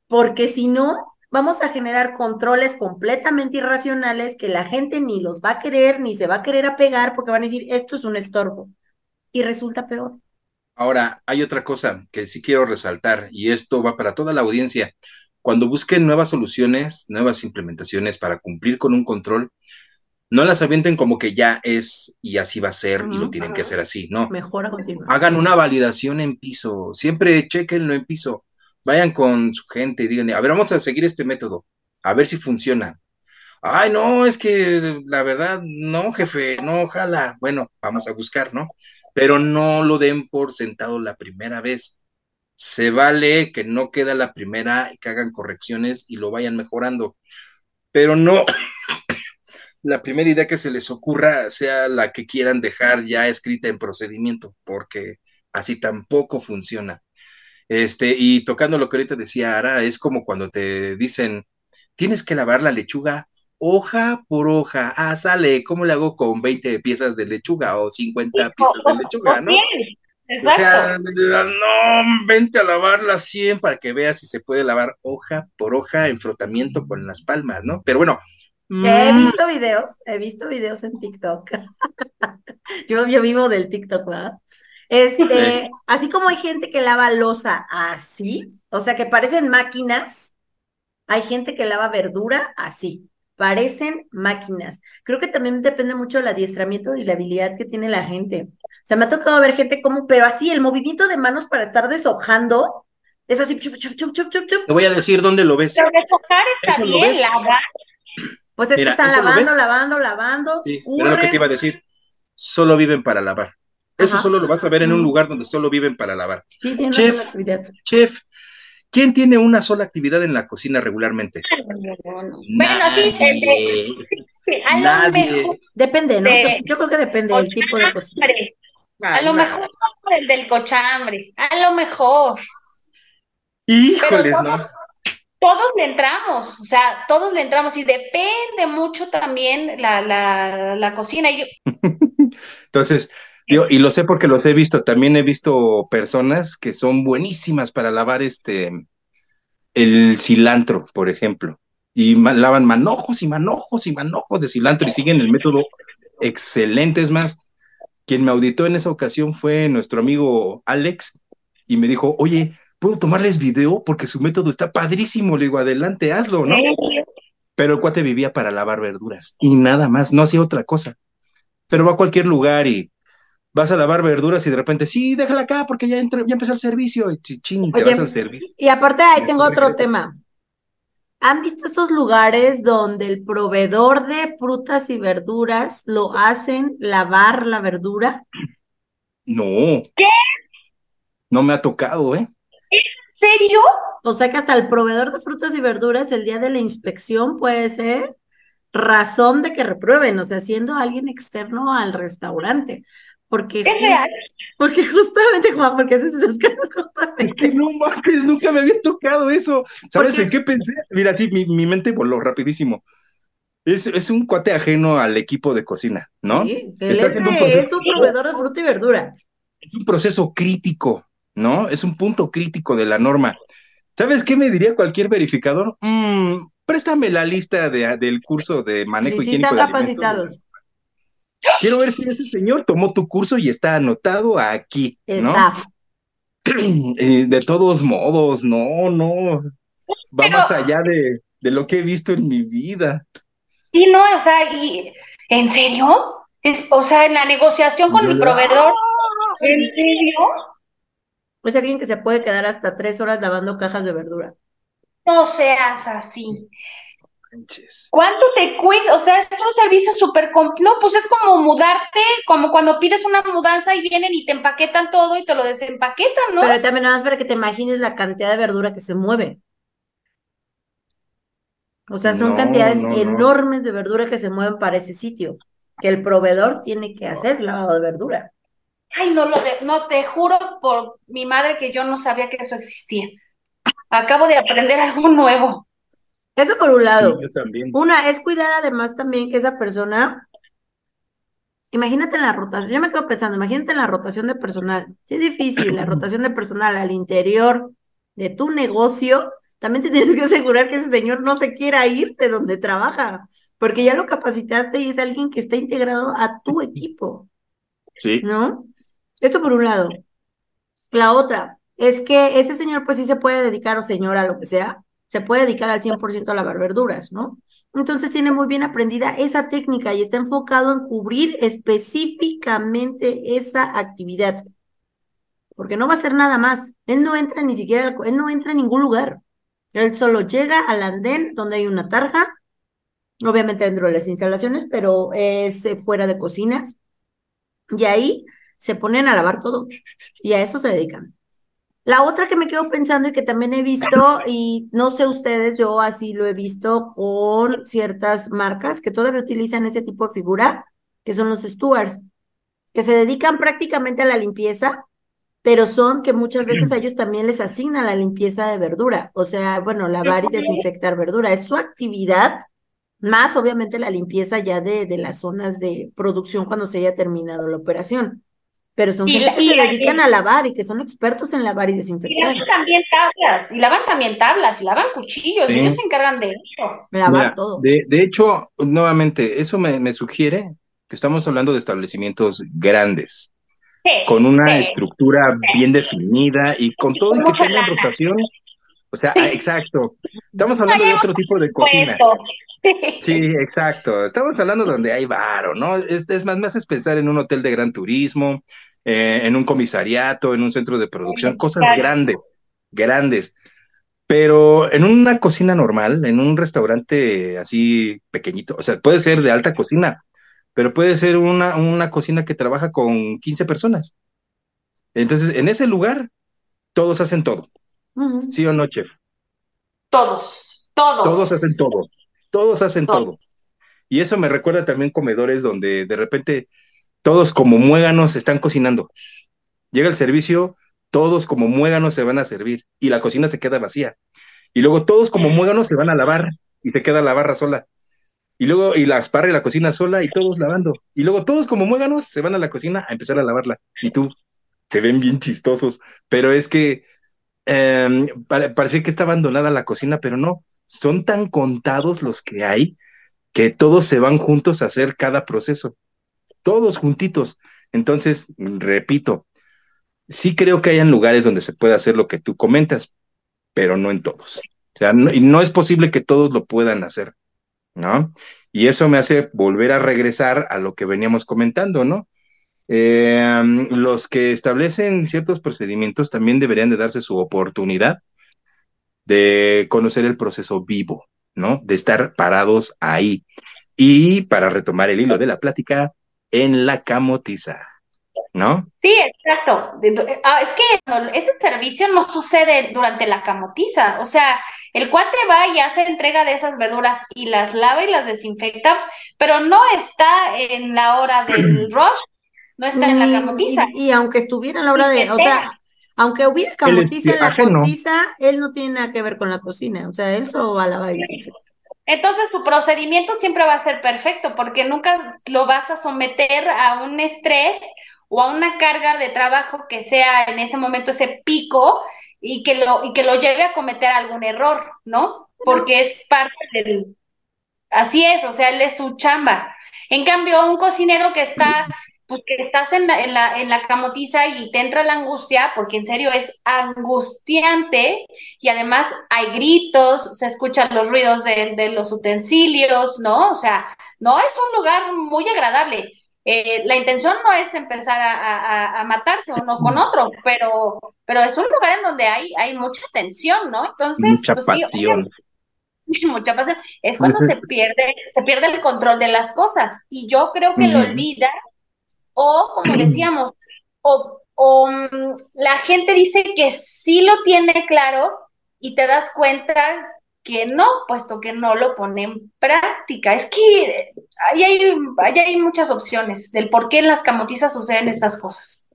porque si no, vamos a generar controles completamente irracionales que la gente ni los va a querer ni se va a querer apegar porque van a decir, esto es un estorbo. Y resulta peor. Ahora, hay otra cosa que sí quiero resaltar y esto va para toda la audiencia. Cuando busquen nuevas soluciones, nuevas implementaciones para cumplir con un control, no las avienten como que ya es y así va a ser y lo tienen que hacer así, no. Mejora. Hagan una validación en piso, siempre chequenlo en piso. Vayan con su gente y digan, a ver, vamos a seguir este método, a ver si funciona. Ay, no, es que la verdad, no, jefe, no, ojalá. Bueno, vamos a buscar, ¿no? Pero no lo den por sentado la primera vez. Se vale que no queda la primera y que hagan correcciones y lo vayan mejorando. Pero no, la primera idea que se les ocurra sea la que quieran dejar ya escrita en procedimiento, porque así tampoco funciona. Este, y tocando lo que ahorita decía Ara, es como cuando te dicen, tienes que lavar la lechuga hoja por hoja. Ah, sale, ¿cómo le hago con 20 piezas de lechuga o 50 piezas de lechuga, no? O sea, no, vente a lavarla 100 para que veas si se puede lavar hoja por hoja en frotamiento con las palmas, ¿no? Pero bueno. He mm. visto videos, he visto videos en TikTok. yo, yo vivo del TikTok, ¿verdad? Este, así como hay gente que lava losa así, o sea, que parecen máquinas, hay gente que lava verdura así parecen máquinas. Creo que también depende mucho del adiestramiento y la habilidad que tiene la gente. O sea, me ha tocado ver gente como, pero así, el movimiento de manos para estar deshojando es así, chup, chup, chup, chup, chup, Te voy a decir dónde lo ves. Pero deshojar está bien, lavar. Pues es que están lavando, lavando, lavando. Sí, pero lo que te iba a decir, solo viven para lavar. Eso solo lo vas a ver en un lugar donde solo viven para lavar. Sí, tiene chef, chef, ¿Quién tiene una sola actividad en la cocina regularmente? Bueno, sí, Nadie. depende, ¿no? Yo creo que depende del tipo de cocina. A lo mejor el del cochambre, a lo mejor. Híjoles, ¿no? Todos le entramos, o sea, todos le entramos y depende mucho también la, la, la cocina. Entonces, y lo sé porque los he visto, también he visto personas que son buenísimas para lavar este el cilantro, por ejemplo, y lavan manojos y manojos y manojos de cilantro y siguen el método excelente. Es más, quien me auditó en esa ocasión fue nuestro amigo Alex y me dijo, oye, ¿puedo tomarles video? Porque su método está padrísimo. Le digo, adelante, hazlo, ¿no? Pero el cuate vivía para lavar verduras y nada más, no hacía otra cosa. Pero va a cualquier lugar y vas a lavar verduras y de repente, sí, déjala acá porque ya, entró, ya empezó el servicio. Y ching, te vas al servicio. Y aparte ahí tengo otro tema. ¿Han visto esos lugares donde el proveedor de frutas y verduras lo hacen lavar la verdura? No. ¿Qué? No me ha tocado, ¿eh? ¿En serio? O sea que hasta el proveedor de frutas y verduras el día de la inspección puede ser razón de que reprueben, o sea, siendo alguien externo al restaurante. Porque, porque justamente, Juan, porque haces esas cosas justamente. No mames, nunca me había tocado eso. ¿Sabes en qué pensé? Mira, sí, mi, mi mente voló rapidísimo. Es, es, un cuate ajeno al equipo de cocina, ¿no? Sí, él es, es, un proveedor de fruta y verdura. Es un proceso crítico, ¿no? Es un punto crítico de la norma. ¿Sabes qué me diría cualquier verificador? Mm, préstame la lista de, del curso de manejo y higiénico. Capacitados. Quiero ver si ese señor tomó tu curso y está anotado aquí. Está. Eh, de todos modos, no, no. Va más allá de, de, lo que he visto en mi vida. Sí, no, o sea, y, ¿en serio? Es, o sea, en la negociación con el proveedor, ¿en serio? Es alguien que se puede quedar hasta tres horas lavando cajas de verdura. No seas así. ¿Cuánto te cuesta? O sea, es un servicio súper No, pues es como mudarte, como cuando pides una mudanza y vienen y te empaquetan todo y te lo desempaquetan, ¿no? Pero también nada más para que te imagines la cantidad de verdura que se mueve. O sea, son cantidades enormes de verdura que se mueven para ese sitio, que el proveedor tiene que hacer lavado de verdura. Ay, no lo de, no te juro por mi madre que yo no sabía que eso existía. Acabo de aprender algo nuevo. Eso por un lado. Una es cuidar además también que esa persona, imagínate en la rotación, yo me quedo pensando, imagínate en la rotación de personal. Si es difícil, la rotación de personal al interior de tu negocio, también te tienes que asegurar que ese señor no se quiera ir de donde trabaja, porque ya lo capacitaste y es alguien que está integrado a tu equipo. Sí. ¿No? Esto por un lado. La otra es que ese señor pues sí se puede dedicar o señora, lo que sea, se puede dedicar al 100% a lavar verduras, ¿no? Entonces tiene muy bien aprendida esa técnica y está enfocado en cubrir específicamente esa actividad. Porque no va a hacer nada más. Él no entra ni siquiera, él no entra en ningún lugar. Él solo llega al andén donde hay una tarja, obviamente dentro de las instalaciones, pero es eh, fuera de cocinas. Y ahí se ponen a lavar todo y a eso se dedican. La otra que me quedo pensando y que también he visto, y no sé ustedes, yo así lo he visto con ciertas marcas que todavía utilizan ese tipo de figura, que son los stewards, que se dedican prácticamente a la limpieza, pero son que muchas veces a ellos también les asignan la limpieza de verdura, o sea, bueno, lavar y desinfectar verdura, es su actividad, más obviamente la limpieza ya de, de las zonas de producción cuando se haya terminado la operación. Pero son gente que se dedican a lavar y que son expertos en lavar y desinfectar. Y lavan también tablas, y lavan también tablas, y lavan cuchillos, ellos se encargan de eso. Lavar todo. De, de, hecho, nuevamente, eso me, me sugiere que estamos hablando de establecimientos grandes, con una estructura bien definida y con todo y que tengan rotación. O sea, exacto. Estamos hablando de otro tipo de cocinas. Sí, exacto. Estamos hablando donde hay varo, ¿no? Es, es más, me haces pensar en un hotel de gran turismo, eh, en un comisariato, en un centro de producción, cosas grandes, grandes. Pero en una cocina normal, en un restaurante así pequeñito, o sea, puede ser de alta cocina, pero puede ser una, una cocina que trabaja con 15 personas. Entonces, en ese lugar, todos hacen todo. ¿Sí o no, chef? Todos, todos. Todos hacen todo. Todos hacen todo. Y eso me recuerda también comedores donde de repente todos como muéganos están cocinando. Llega el servicio, todos como muéganos se van a servir y la cocina se queda vacía. Y luego todos como muéganos se van a lavar y se queda la barra sola. Y luego, y la barra y la cocina sola y todos lavando. Y luego todos como muéganos se van a la cocina a empezar a lavarla. Y tú, se ven bien chistosos. Pero es que eh, parecía que está abandonada la cocina, pero no. Son tan contados los que hay que todos se van juntos a hacer cada proceso. Todos juntitos. Entonces, repito, sí creo que hayan lugares donde se puede hacer lo que tú comentas, pero no en todos. O sea, no, y no es posible que todos lo puedan hacer. ¿no? Y eso me hace volver a regresar a lo que veníamos comentando, ¿no? Eh, los que establecen ciertos procedimientos también deberían de darse su oportunidad de conocer el proceso vivo, ¿no? De estar parados ahí. Y para retomar el hilo de la plática, en la camotiza. ¿no? Sí, exacto. Ah, es que ese servicio no sucede durante la camotiza, o sea, el cuate va y hace entrega de esas verduras y las lava y las desinfecta, pero no está en la hora del rush, no está en la camotiza. Y, aunque estuviera en la hora de, o sea, aunque hubiera camotiza en la camotiza, él no tiene nada que ver con la cocina, o sea, él solo va a lavar y desinfectar. Entonces su procedimiento siempre va a ser perfecto porque nunca lo vas a someter a un estrés o a una carga de trabajo que sea en ese momento ese pico y que lo, y que lo lleve a cometer algún error, ¿no? Porque es parte del... Así es, o sea, él es su chamba. En cambio, un cocinero que está, pues que estás en la, en la, en la camotiza y te entra la angustia, porque en serio es angustiante y además hay gritos, se escuchan los ruidos de, de los utensilios, ¿no? O sea, no es un lugar muy agradable. Eh, la intención no es empezar a, matarse uno con otro, pero, pero es un lugar en donde hay, hay mucha tensión, ¿no? Entonces, mucha pues, pasión. mucha pasión. Es cuando se pierde, se pierde el control de las cosas. Y yo creo que lo olvida, o como decíamos, o, o mm, la gente dice que sí lo tiene claro y te das cuenta que no, puesto que no lo pone en práctica. Es que ahí hay, hay muchas opciones del por qué en las camotizas suceden estas cosas.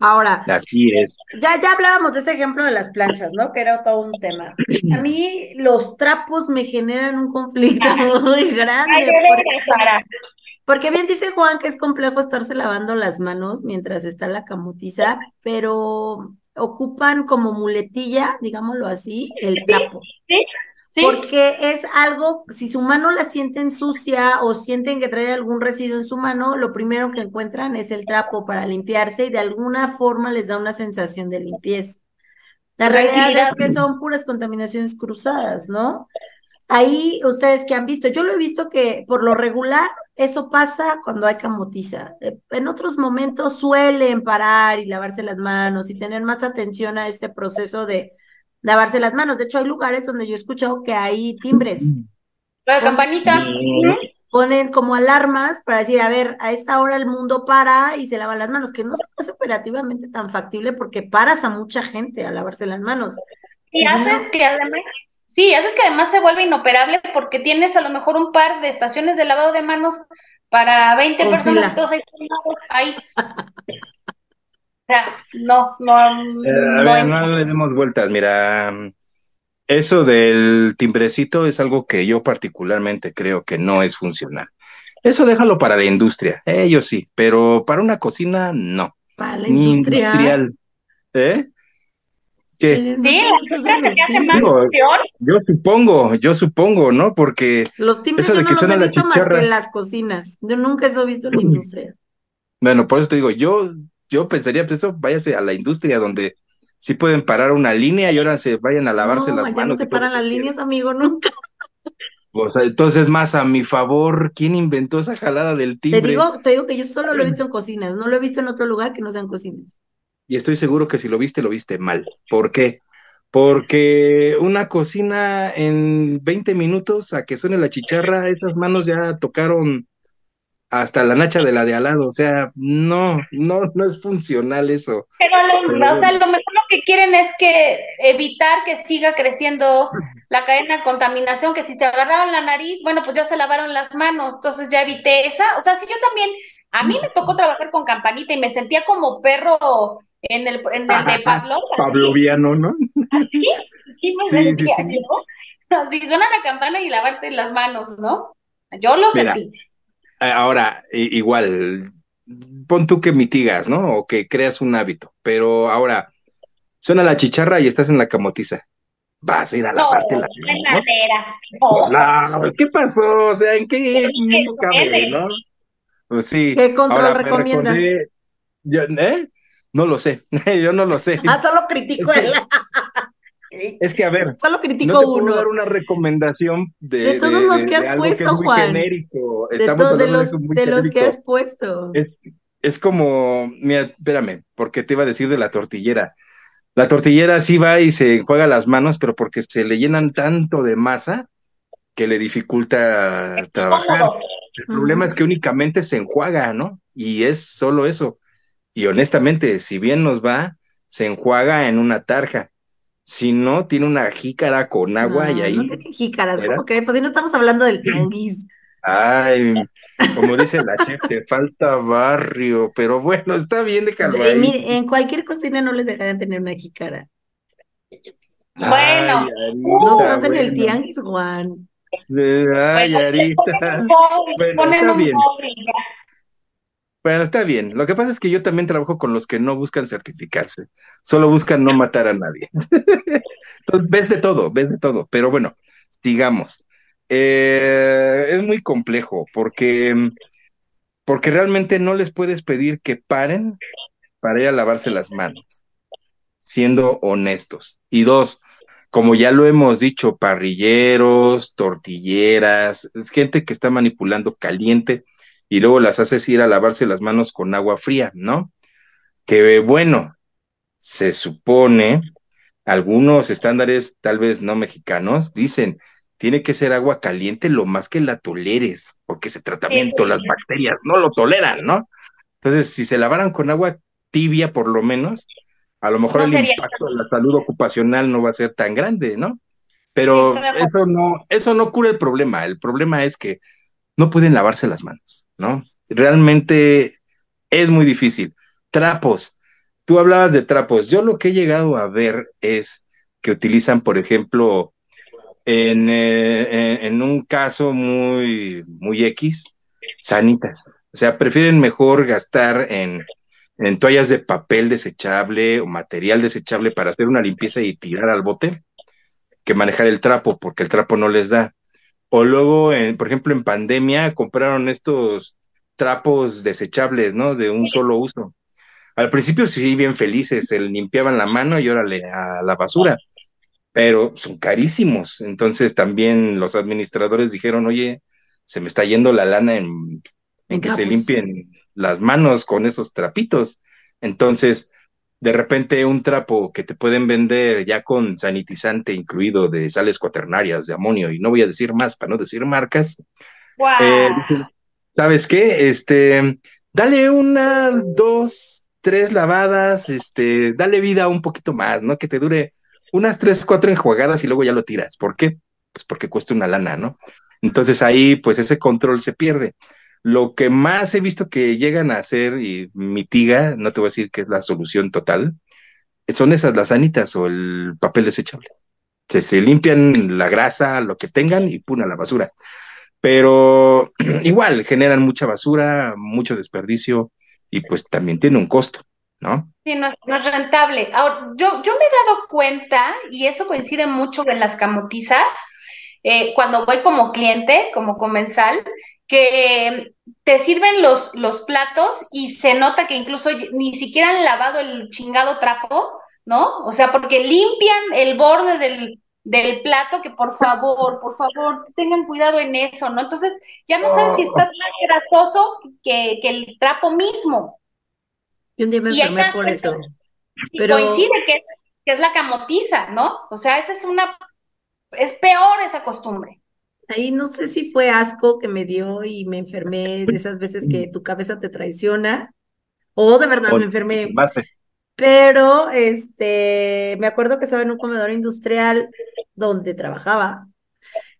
Ahora, así es. Ya, ya hablábamos de ese ejemplo de las planchas, ¿no? Que era todo un tema. A mí los trapos me generan un conflicto muy grande. porque, bien dice Juan que es complejo estarse lavando las manos mientras está la camotiza, pero ocupan como muletilla, digámoslo así, el trapo. Sí, porque es algo, si su mano la sienten sucia o sienten que trae algún residuo en su mano, lo primero que encuentran es el trapo para limpiarse y de alguna forma les da una sensación de limpieza. La realidad es que son puras contaminaciones cruzadas, ¿no? Ahí ustedes que han visto, yo lo he visto que por lo regular eso pasa cuando hay camotiza. Eh, en otros momentos suelen parar y lavarse las manos y tener más atención a este proceso de lavarse las manos. De hecho, hay lugares donde yo he escuchado que hay timbres. La campanita. Ponen como alarmas para decir, a ver, a esta hora el mundo para y se lava las manos, que no es operativamente tan factible porque paras a mucha gente a lavarse las manos. Y haces que además, sí, haces que además se vuelve inoperable porque tienes a lo mejor un par de estaciones de lavado de manos para 20 personas, todos ahí. ahí. o sea, no, no, eh, no, no le demos vueltas, mira, eso del timbrecito es algo que yo particularmente creo que no es funcional. Eso déjalo para la industria, ellos sí, pero para una cocina no. Para la industria. Industrial. ¿Eh? ¿Qué? Sí, yo supongo, yo supongo, ¿no? Porque los timbres yo no los he visto más que en las cocinas. Yo nunca eso he visto en la industria. Bueno, por eso te digo, yo, yo pensaría, pues eso, váyase a la industria donde sí pueden parar una línea y ahora se vayan a lavarse las manos. No se paran las líneas, amigo, nunca. Pues entonces, más a mi favor, ¿quién inventó esa jalada del timbre? Te digo, te digo que yo solo lo he visto en cocinas, no lo he visto en otro lugar que no sean cocinas. Y estoy seguro que si lo viste, lo viste mal. ¿Por qué? Porque una cocina en 20 minutos a que suene la chicharra, esas manos ya tocaron hasta la nacha de la de al lado, o sea, no, no, no es funcional eso. Pero, o sea, lo mejor lo que quieren es que evitar que siga creciendo la cadena de contaminación, que si se agarraron la nariz, bueno, pues ya se lavaron las manos, entonces ya evité esa, o sea, si yo también, a mí me tocó trabajar con campanita y me sentía como perro en el, en el de Pablo. Pavloviano, ¿no? Sí, sí me sentía sí, suena la campana y lavarte las manos, ¿no? Yo lo sentí. Eh, ahora, igual, pon tú que mitigas, ¿no? O que creas un hábito, pero ahora, suena la chicharra y estás en la camotiza. Vas a ir a lavarte la no, no, ¿qué pasó? O sea, ¿en qué mundo cabe, no? Pues sí. ¿Qué control recomiendas? ¿eh? No lo sé, yo no lo sé. Ah, solo critico él. Es que, a ver, solo critico no uno. dar una recomendación de, de todos los que has puesto, Juan. Genérico. Estamos de, los, de, los que has puesto. Es, es, como, mira, espérame, porque te iba a decir de la tortillera. La tortillera sí va y se juega las manos, pero porque se le llenan tanto de masa que le dificulta trabajar. El problema es que únicamente se enjuaga, ¿no? Y es solo eso. Y honestamente, si bien nos va, se enjuaga en una tarja. Si no, tiene una jícara con agua y ahí. No tiene jícaras, ¿cómo que? Pues si no estamos hablando del tianguis. Ay, como dice la chef, te falta barrio, pero bueno, está bien, déjalo ahí. Mire, en cualquier cocina no les dejarán tener una jícara. Bueno, no estás en el tianguis, Juan. Ay, Arita. Bueno, está bien. Bueno, está bien. Lo que pasa es que yo también trabajo con los que no buscan certificarse, solo buscan no matar a nadie. Entonces, ves de todo, ves de todo. Pero bueno, sigamos. Eh, es muy complejo porque, porque realmente no les puedes pedir que paren para ir a lavarse las manos, siendo honestos. Y dos, como ya lo hemos dicho, parrilleros, tortilleras, es gente que está manipulando caliente y luego las haces ir a lavarse las manos con agua fría, ¿no? Que bueno, se supone, algunos estándares tal vez no mexicanos dicen, tiene que ser agua caliente lo más que la toleres, porque ese tratamiento, las bacterias no lo toleran, ¿no? Entonces, si se lavaran con agua tibia por lo menos, a lo mejor el impacto de la salud ocupacional no va a ser tan grande, ¿no? Pero eso no, eso no cura el problema. El problema es que no pueden lavarse las manos, ¿no? Realmente es muy difícil. Trapos. Tú hablabas de trapos. Yo lo que he llegado a ver es que utilizan, por ejemplo, en, eh, en un caso muy, muy X, sanitas. O sea, prefieren mejor gastar en toallas de papel desechable o material desechable para hacer una limpieza y tirar al bote que manejar el trapo, porque el trapo no les da. O luego, en, por ejemplo, en pandemia compraron estos trapos desechables, ¿no? De un solo uso. Al principio sí, bien felices, se limpiaban la mano y órale a la basura, pero son carísimos. Entonces también los administradores dijeron, oye, se me está yendo la lana en, en que se limpien las manos con esos trapitos. Entonces, de repente un trapo que te pueden vender ya con sanitizante incluido de sales cuaternarias, de amonio, y no voy a decir más para no decir marcas. Eh, ¿Sabes qué? Este, dale una, dos, tres lavadas, este, dale vida un poquito más, ¿no? Que te dure unas tres, cuatro enjuagadas y luego ya lo tiras. ¿Por qué? Pues porque cuesta una lana, ¿no? Entonces ahí, pues ese control se pierde. Lo que más he visto que llegan a hacer y mitiga, no te voy a decir que es la solución total, son esas las sanitas o el papel desechable. Se, se limpian la grasa, lo que tengan y puna la basura. Pero igual generan mucha basura, mucho desperdicio y pues también tiene un costo, ¿no? Sí, no, es rentable. Ahora, yo, yo me he dado cuenta, y eso coincide mucho en las camotizas, eh, cuando voy como cliente, como comensal, que te sirven los, los platos y se nota que incluso ni siquiera han lavado el chingado trapo, ¿no? O sea, porque limpian el borde del, del plato, que por favor, por favor, tengan cuidado en eso, ¿no? Entonces, ya no saben si está más grasoso que, que el trapo mismo. Y un día me enfermé por eso. Pero... Coincide que que es la camotiza, ¿no? O sea, esa es una, es peor esa costumbre. Ahí no sé si fue asco que me dio y me enfermé de esas veces que tu cabeza te traiciona o de verdad me enfermé. Pero este, me acuerdo que estaba en un comedor industrial donde trabajaba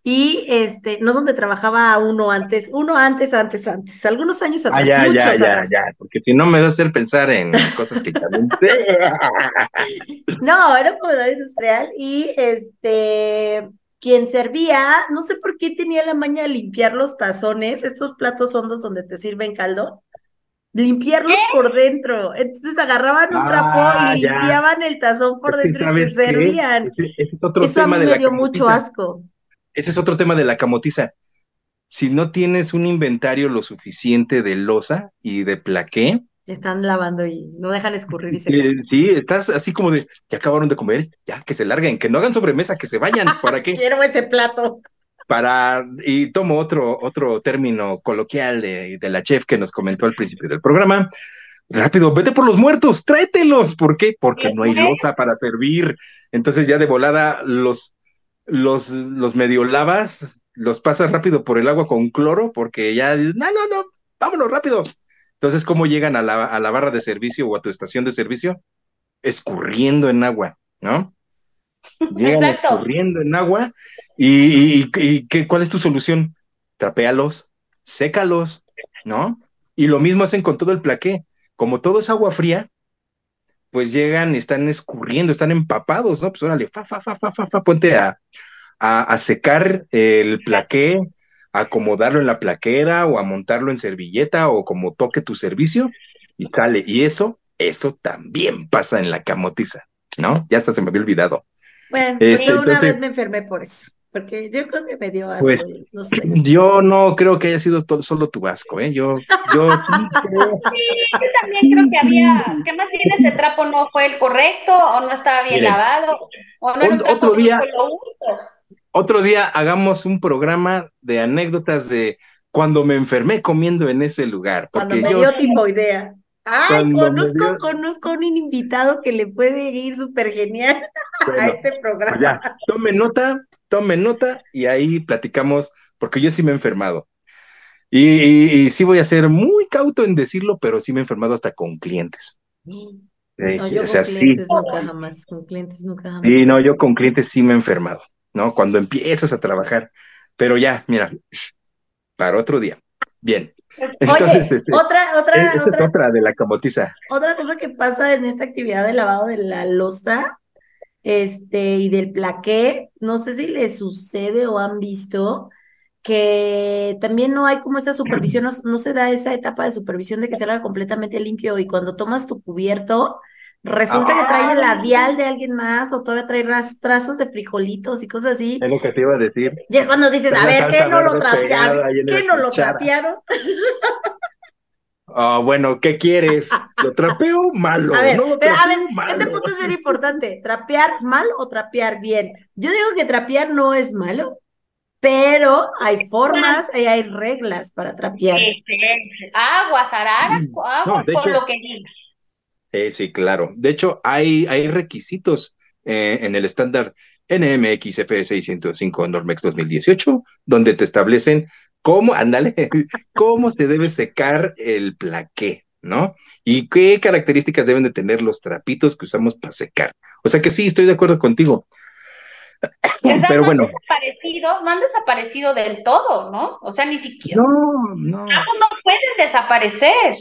y este, no donde trabajaba uno antes, uno antes, antes, antes, algunos años atrás, ah, ya, muchos ya, atrás. ya, ya, porque si no me va a hacer pensar en cosas que también No, era un comedor industrial y este, quien servía, no sé por qué tenía la maña de limpiar los tazones, estos platos hondos donde te sirven caldo, limpiarlos por dentro. Entonces agarraban un trapo Ah, y ya. limpiaban el tazón por dentro y te servían. Ese, ese es otro Eso a tema mí de me la dio mucho asco. Ese es otro tema de la camotiza. Si no tienes un inventario lo suficiente de losa y de plaqué, Están lavando y no dejan escurrir y se eh, sí, estás así como de, ya acabaron de comer, ya que se larguen, que no hagan sobremesa, que se vayan. ¿Para qué? quiero ese plato. Para, y tomo otro, otro término coloquial de, de la chef que nos comentó al principio del programa. Rápido, vete por los muertos, tráetelos. ¿Por qué? Porque no hay losa para servir. Entonces ya de volada los, los, los medio lavas, los pasas rápido por el agua con cloro, porque ya, no, no, no, vámonos rápido. Entonces, ¿cómo llegan a la, a la barra de servicio o a tu estación de servicio? Escurriendo en agua, ¿no? Llegan Exacto. escurriendo en agua y, y, y ¿qué, ¿cuál es tu solución? Trapéalos, sécalos, ¿no? Y lo mismo hacen con todo el plaqué. Como todo es agua fría, pues llegan, están escurriendo, están empapados, ¿no? Pues órale, fa, fa, fa, fa, fa, fa, ponte a, a, a secar el plaqué, acomodarlo en la plaquera o a montarlo en servilleta o como toque tu servicio y sale. Y eso, eso también pasa en la camotiza, ¿no? Ya hasta se me había olvidado. Bueno, Este, yo una entonces- vez me enfermé por eso, porque yo creo que me dio asco, Pues, no sé. Yo no creo que haya sido to- solo tu asco, ¿eh? Yo, yo sí creo- Yo también creo que había, que más bien ese trapo no fue el correcto, o no estaba bien Miren, lavado, o no era un otro trapo día- solo uso. Otro día hagamos un programa de anécdotas de cuando me enfermé comiendo en ese lugar, Cuando porque me yo dio sí- tifoidea. Ay, Cuando me conozco, dio- conozco un invitado que le puede ir súper genial a este programa. pues ya, tome nota, tome nota y ahí platicamos, porque yo sí me he enfermado. Y, y- y sí voy a ser muy cauto en decirlo, pero sí me he enfermado hasta con clientes. No, yo o sea, con sí, clientes nunca jamás, con clientes nunca jamás. sí, no, yo con clientes sí me he enfermado, ¿no? Cuando empiezas a trabajar. Pero ya, mira, para otro día. Bien. Entonces, Oye, este, otra, otra, es otra, otra de la camotiza. otra cosa que pasa en esta actividad de lavado de la loza, este, y del plaqué, no sé si les sucede o han visto que también no hay como esa supervisión, no, no se da esa etapa de supervisión de que salga completamente limpio y cuando tomas tu cubierto, resulta que trae el labial de alguien más o todavía trae rastrazos de frijolitos y cosas así. Es lo que te iba a decir. Y es cuando dices, a ver, ¿qué no lo trapearon? ¿Qué no lo trapearon? Ah, bueno, ¿qué quieres? ¿Lo trapeo? Malo. A ver, ¿No lo pero a ver, Malo. este punto es bien importante. ¿Trapear mal o trapear bien? Yo digo que trapear no es malo, pero hay formas y hay reglas para trapear. Aguas, araras, Mm. aguas No, hecho- lo que digas. Sí, sí, claro. De hecho, hay, hay requisitos eh, en el estándar NMX FE 605 Normex 2018, donde te establecen cómo, ándale, cómo se debe secar el plaqué, ¿no? Y qué características deben de tener los trapitos que usamos para secar. O sea que sí, estoy de acuerdo contigo. Pero bueno. Desaparecido, no han desaparecido del todo, ¿no? O sea, ni siquiera. No, no. No pueden desaparecer.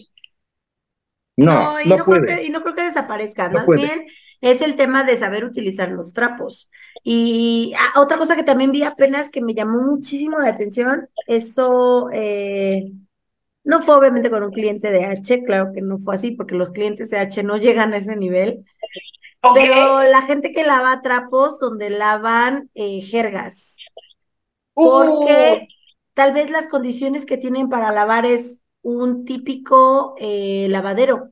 No, y no, Creo que, y no creo que desaparezca. Más bien es el tema de saber utilizar los trapos. Y ah, otra cosa que también vi apenas que me llamó muchísimo la atención, eso eh, no fue obviamente con un cliente de H, claro que no fue así, porque los clientes de H no llegan a ese nivel, pero la gente que lava trapos donde lavan eh, jergas, porque uh. tal vez las condiciones que tienen para lavar es un típico eh, lavadero.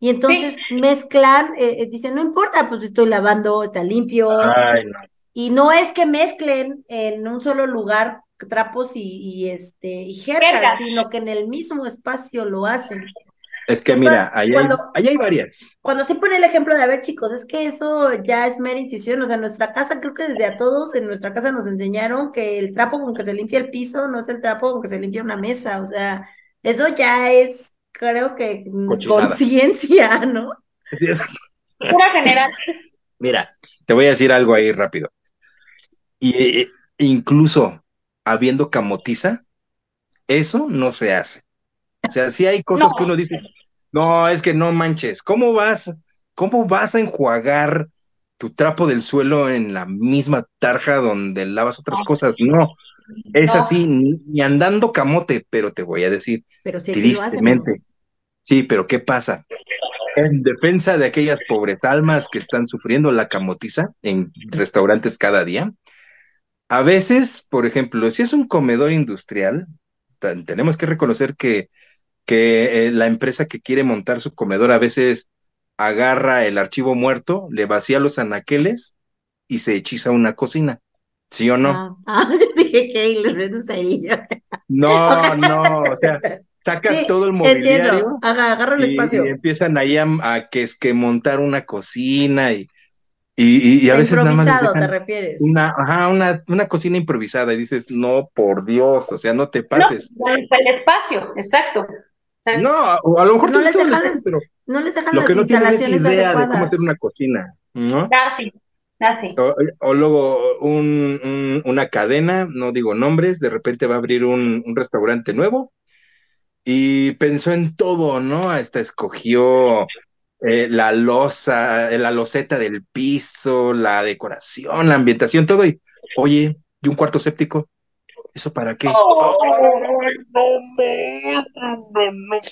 Y entonces mezclan, eh, eh, dicen, no importa, pues estoy lavando, está limpio. Y no es que mezclen en un solo lugar trapos y, este y jergas, sino que en el mismo espacio lo hacen. Es que mira, ahí, hay, hay, varias. Cuando se pone el ejemplo de, a ver chicos, es que eso ya es mera intuición, o sea, en nuestra casa, creo que desde a todos en nuestra casa nos enseñaron que el trapo con que se limpia el piso no es el trapo con que se limpia una mesa, o sea, eso ya es, creo que, conciencia, ¿no? Pura general. Mira, te voy a decir algo ahí rápido. Y eh, incluso habiendo camotiza, eso no se hace. O sea, sí hay cosas que uno dice, no, es que no manches, ¿cómo vas, cómo vas a enjuagar tu trapo del suelo en la misma tarja donde lavas otras cosas? No, es así, ni, andando camote, pero te voy a decir, pero tristemente. Sí, pero ¿qué pasa? En defensa de aquellas pobretalmas que están sufriendo la camotiza en restaurantes cada día, a veces, por ejemplo, si es un comedor industrial, tenemos que reconocer que, que eh, la empresa que quiere montar su comedor a veces agarra el archivo muerto, le vacía los anaqueles y se hechiza una cocina. ¿Sí o no? Ah, ah yo dije que le un cerillo. No, no, o sea, saca todo el mobiliario. agarra el espacio. Y empiezan ahí a, que es que montar una cocina y, y, y a veces improvisado, nada más te refieres. Una, ajá, una, una cocina improvisada y dices, no, por Dios, o sea, no te pases. No, el espacio, exacto. no, a lo mejor no les dejan, pero no les dejan las instalaciones no idea adecuadas. De cómo hacer una cocina, ¿no? Casi. Ah, o, luego un, una cadena, no digo nombres, de repente va a abrir un, restaurante nuevo y pensó en todo, ¿no? Hasta escogió eh, la losa, la loseta del piso, la decoración, la ambientación, todo. Y, oye, ¿y un cuarto séptico? ¿Eso para qué? Oh.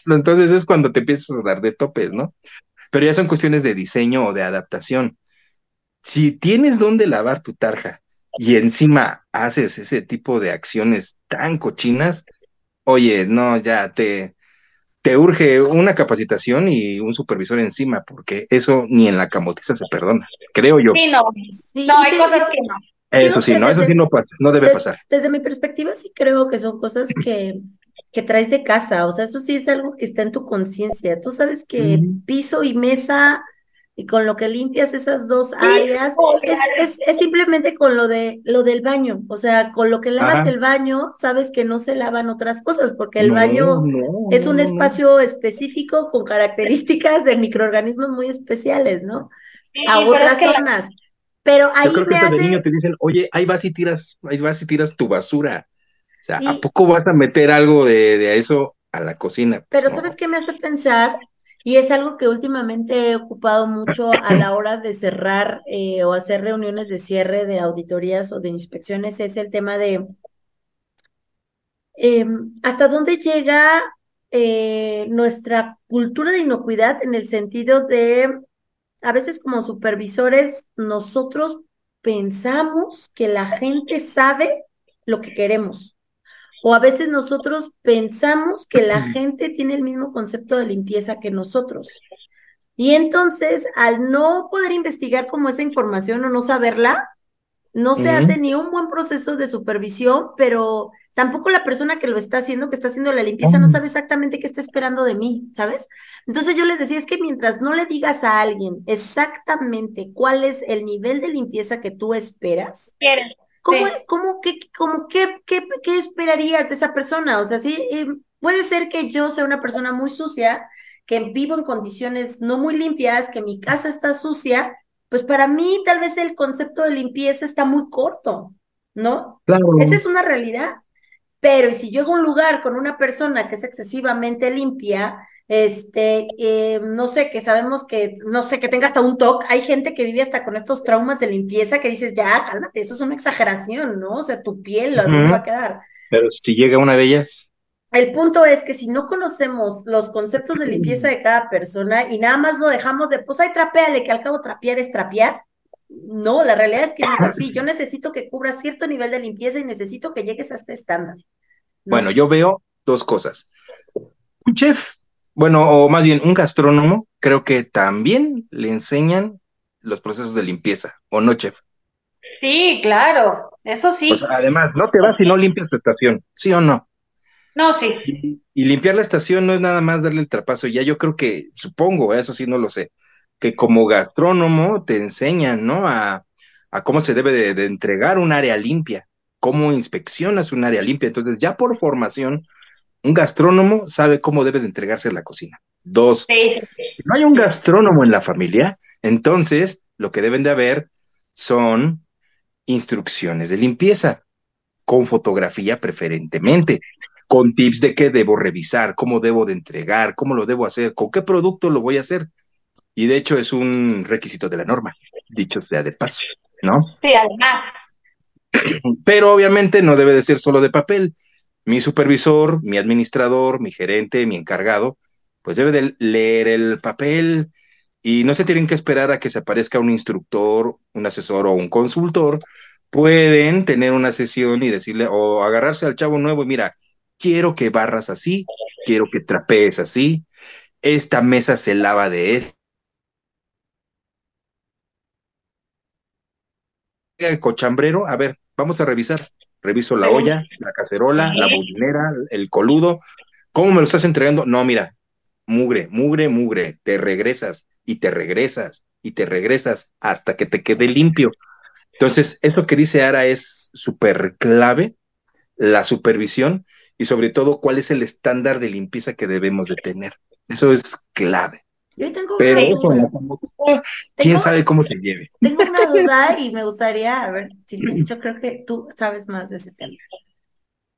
Entonces es cuando te empiezas a dar de topes, ¿no? Pero ya son cuestiones de diseño o de adaptación si tienes donde lavar tu tarja y encima haces ese tipo de acciones tan cochinas, oye, no, ya te, te urge una capacitación y un supervisor encima, porque eso ni en la camotiza se perdona, creo yo. Sí, no, no, hay cosas que no. Eso sí, no, eso sí no, no debe pasar. Desde mi perspectiva sí creo que son cosas que, que traes de casa, o sea, eso sí es algo que está en tu conciencia. Tú sabes que piso y mesa y con lo que limpias esas dos áreas, es, es, simplemente con lo de lo del baño, o sea, con lo que lavas el baño, sabes que no se lavan otras cosas, porque el baño es un espacio específico con características de microorganismos muy especiales, ¿no? a otras zonas. Pero ahí Yo creo que me hace... niño te dicen, oye, ahí vas y tiras, ahí vas y tiras tu basura. O sea, ¿a poco vas a meter algo de, de eso a la cocina? Pero ¿sabes qué me hace pensar? Y es algo que últimamente he ocupado mucho a la hora de cerrar eh, o hacer reuniones de cierre de auditorías o de inspecciones, es el tema de em, hasta dónde llega eh, nuestra cultura de inocuidad en el sentido de, a veces como supervisores, nosotros pensamos que la gente sabe lo que queremos. O a veces nosotros pensamos que la gente tiene el mismo concepto de limpieza que nosotros. Y entonces, al no poder investigar como esa información o no saberla, no se hace ni un buen proceso de supervisión, pero tampoco la persona que lo está haciendo, que está haciendo la limpieza, no sabe exactamente qué está esperando de mí, ¿sabes? Entonces yo les decía, es que mientras no le digas a alguien exactamente cuál es el nivel de limpieza que tú esperas, ¿cómo, cómo, qué, cómo, qué, qué, qué, esperarías de esa persona? O sea, sí, eh, puede ser que yo sea una persona muy sucia, que vivo en condiciones no muy limpias, que mi casa está sucia, pues para mí tal vez el concepto de limpieza está muy corto, ¿no? Claro. Esa es una realidad. Pero si llego a un lugar con una persona que es excesivamente limpia, este, eh, no sé, que sabemos que, no sé, que tenga hasta un TOC, hay gente que vive hasta con estos traumas de limpieza que dices, ya, cálmate, eso es una exageración, ¿no? O sea, tu piel, ¿dónde va a quedar? Pero si llega una de ellas. El punto es que si no conocemos los conceptos de limpieza de cada persona y nada más lo dejamos de, pues ay, trapéale, que al cabo trapear es trapear, no, la realidad es que no es así. Yo necesito que cubra cierto nivel de limpieza y necesito que llegues a este estándar. Bueno, yo veo dos cosas. Un chef, bueno, o más bien un gastrónomo, creo que también le enseñan los procesos de limpieza, ¿o no, chef? Sí, claro, eso sí. además, no te vas si no limpias tu estación, ¿sí o no? No, sí. Y, y, limpiar la estación no es nada más darle el trapazo, ya yo creo que, supongo, eso sí no lo sé, que como gastrónomo te enseñan, ¿no? A, cómo se debe de, entregar un área limpia, cómo inspeccionas un área limpia. Entonces, ya por formación, un gastrónomo sabe cómo debe de entregarse la cocina. Dos, si no hay un gastrónomo en la familia, entonces lo que deben de haber son instrucciones de limpieza, con fotografía preferentemente, con tips de qué debo revisar, cómo debo de entregar, cómo lo debo hacer, con qué producto lo voy a hacer y de hecho es un requisito de la norma, dicho sea de paso, ¿no? Sí, además. Pero obviamente no debe de ser solo de papel. Mi supervisor, mi administrador, mi gerente, mi encargado, pues debe de leer el papel y no se tienen que esperar a que se aparezca un instructor, un asesor o un consultor. Pueden tener una sesión y decirle o agarrarse al chavo nuevo y mira, quiero que barras así, quiero que trapees así, esta mesa se lava de esto el cochambrero, a ver, vamos a revisar. Reviso la olla, la cacerola, la bolinera, el coludo. ¿Cómo me lo estás entregando? No, mira, mugre, mugre, mugre. Te regresas y te regresas y te regresas hasta que te quede limpio. Entonces, eso que dice Ara es súper clave, la supervisión y sobre todo cuál es el estándar de limpieza que debemos de tener. Eso es clave. Yo tengo Pero una duda. quién sabe cómo se lleve. Tengo una duda y me gustaría, a ver, yo creo que tú sabes más de ese tema.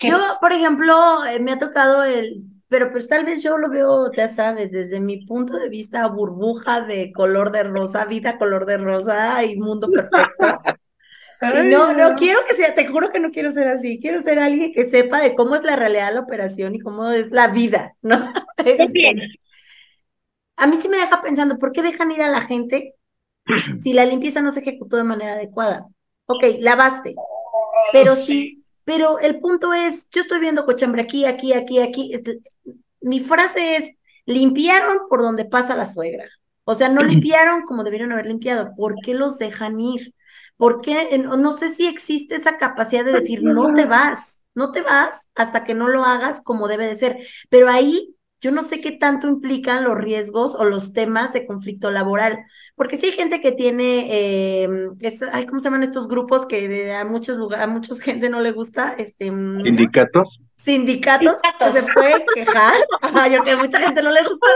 Yo, por ejemplo, eh, me ha tocado el, pero pues tal vez yo lo veo, ya sabes, desde mi punto de vista, burbuja de color de rosa, vida color de rosa y mundo perfecto. No, no quiero que sea, te juro que no quiero ser así, quiero ser alguien que sepa de cómo es la realidad de la operación y cómo es la vida, ¿no? bien a mí sí me deja pensando, ¿por qué dejan ir a la gente si la limpieza no se ejecutó de manera adecuada? Ok, lavaste, pero sí, pero el punto es, yo estoy viendo cochambre aquí, aquí, aquí, aquí. Mi frase es, limpiaron por donde pasa la suegra. O sea, no limpiaron como debieron haber limpiado. ¿Por qué los dejan ir? ¿Por qué? No sé si existe esa capacidad de decir, no te vas, no te vas hasta que no lo hagas como debe de ser. Pero ahí yo no sé qué tanto implican los riesgos o los temas de conflicto laboral, porque sí hay gente que tiene, eh, ¿cómo se llaman estos grupos que a muchos lugares, a mucha gente no le gusta? Este, mm, ¿Sindicatos? Sindicatos, que se pueden quejar, Ajá, yo que a mucha gente no le gusta,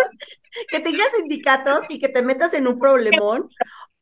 que tengas sindicatos y que te metas en un problemón,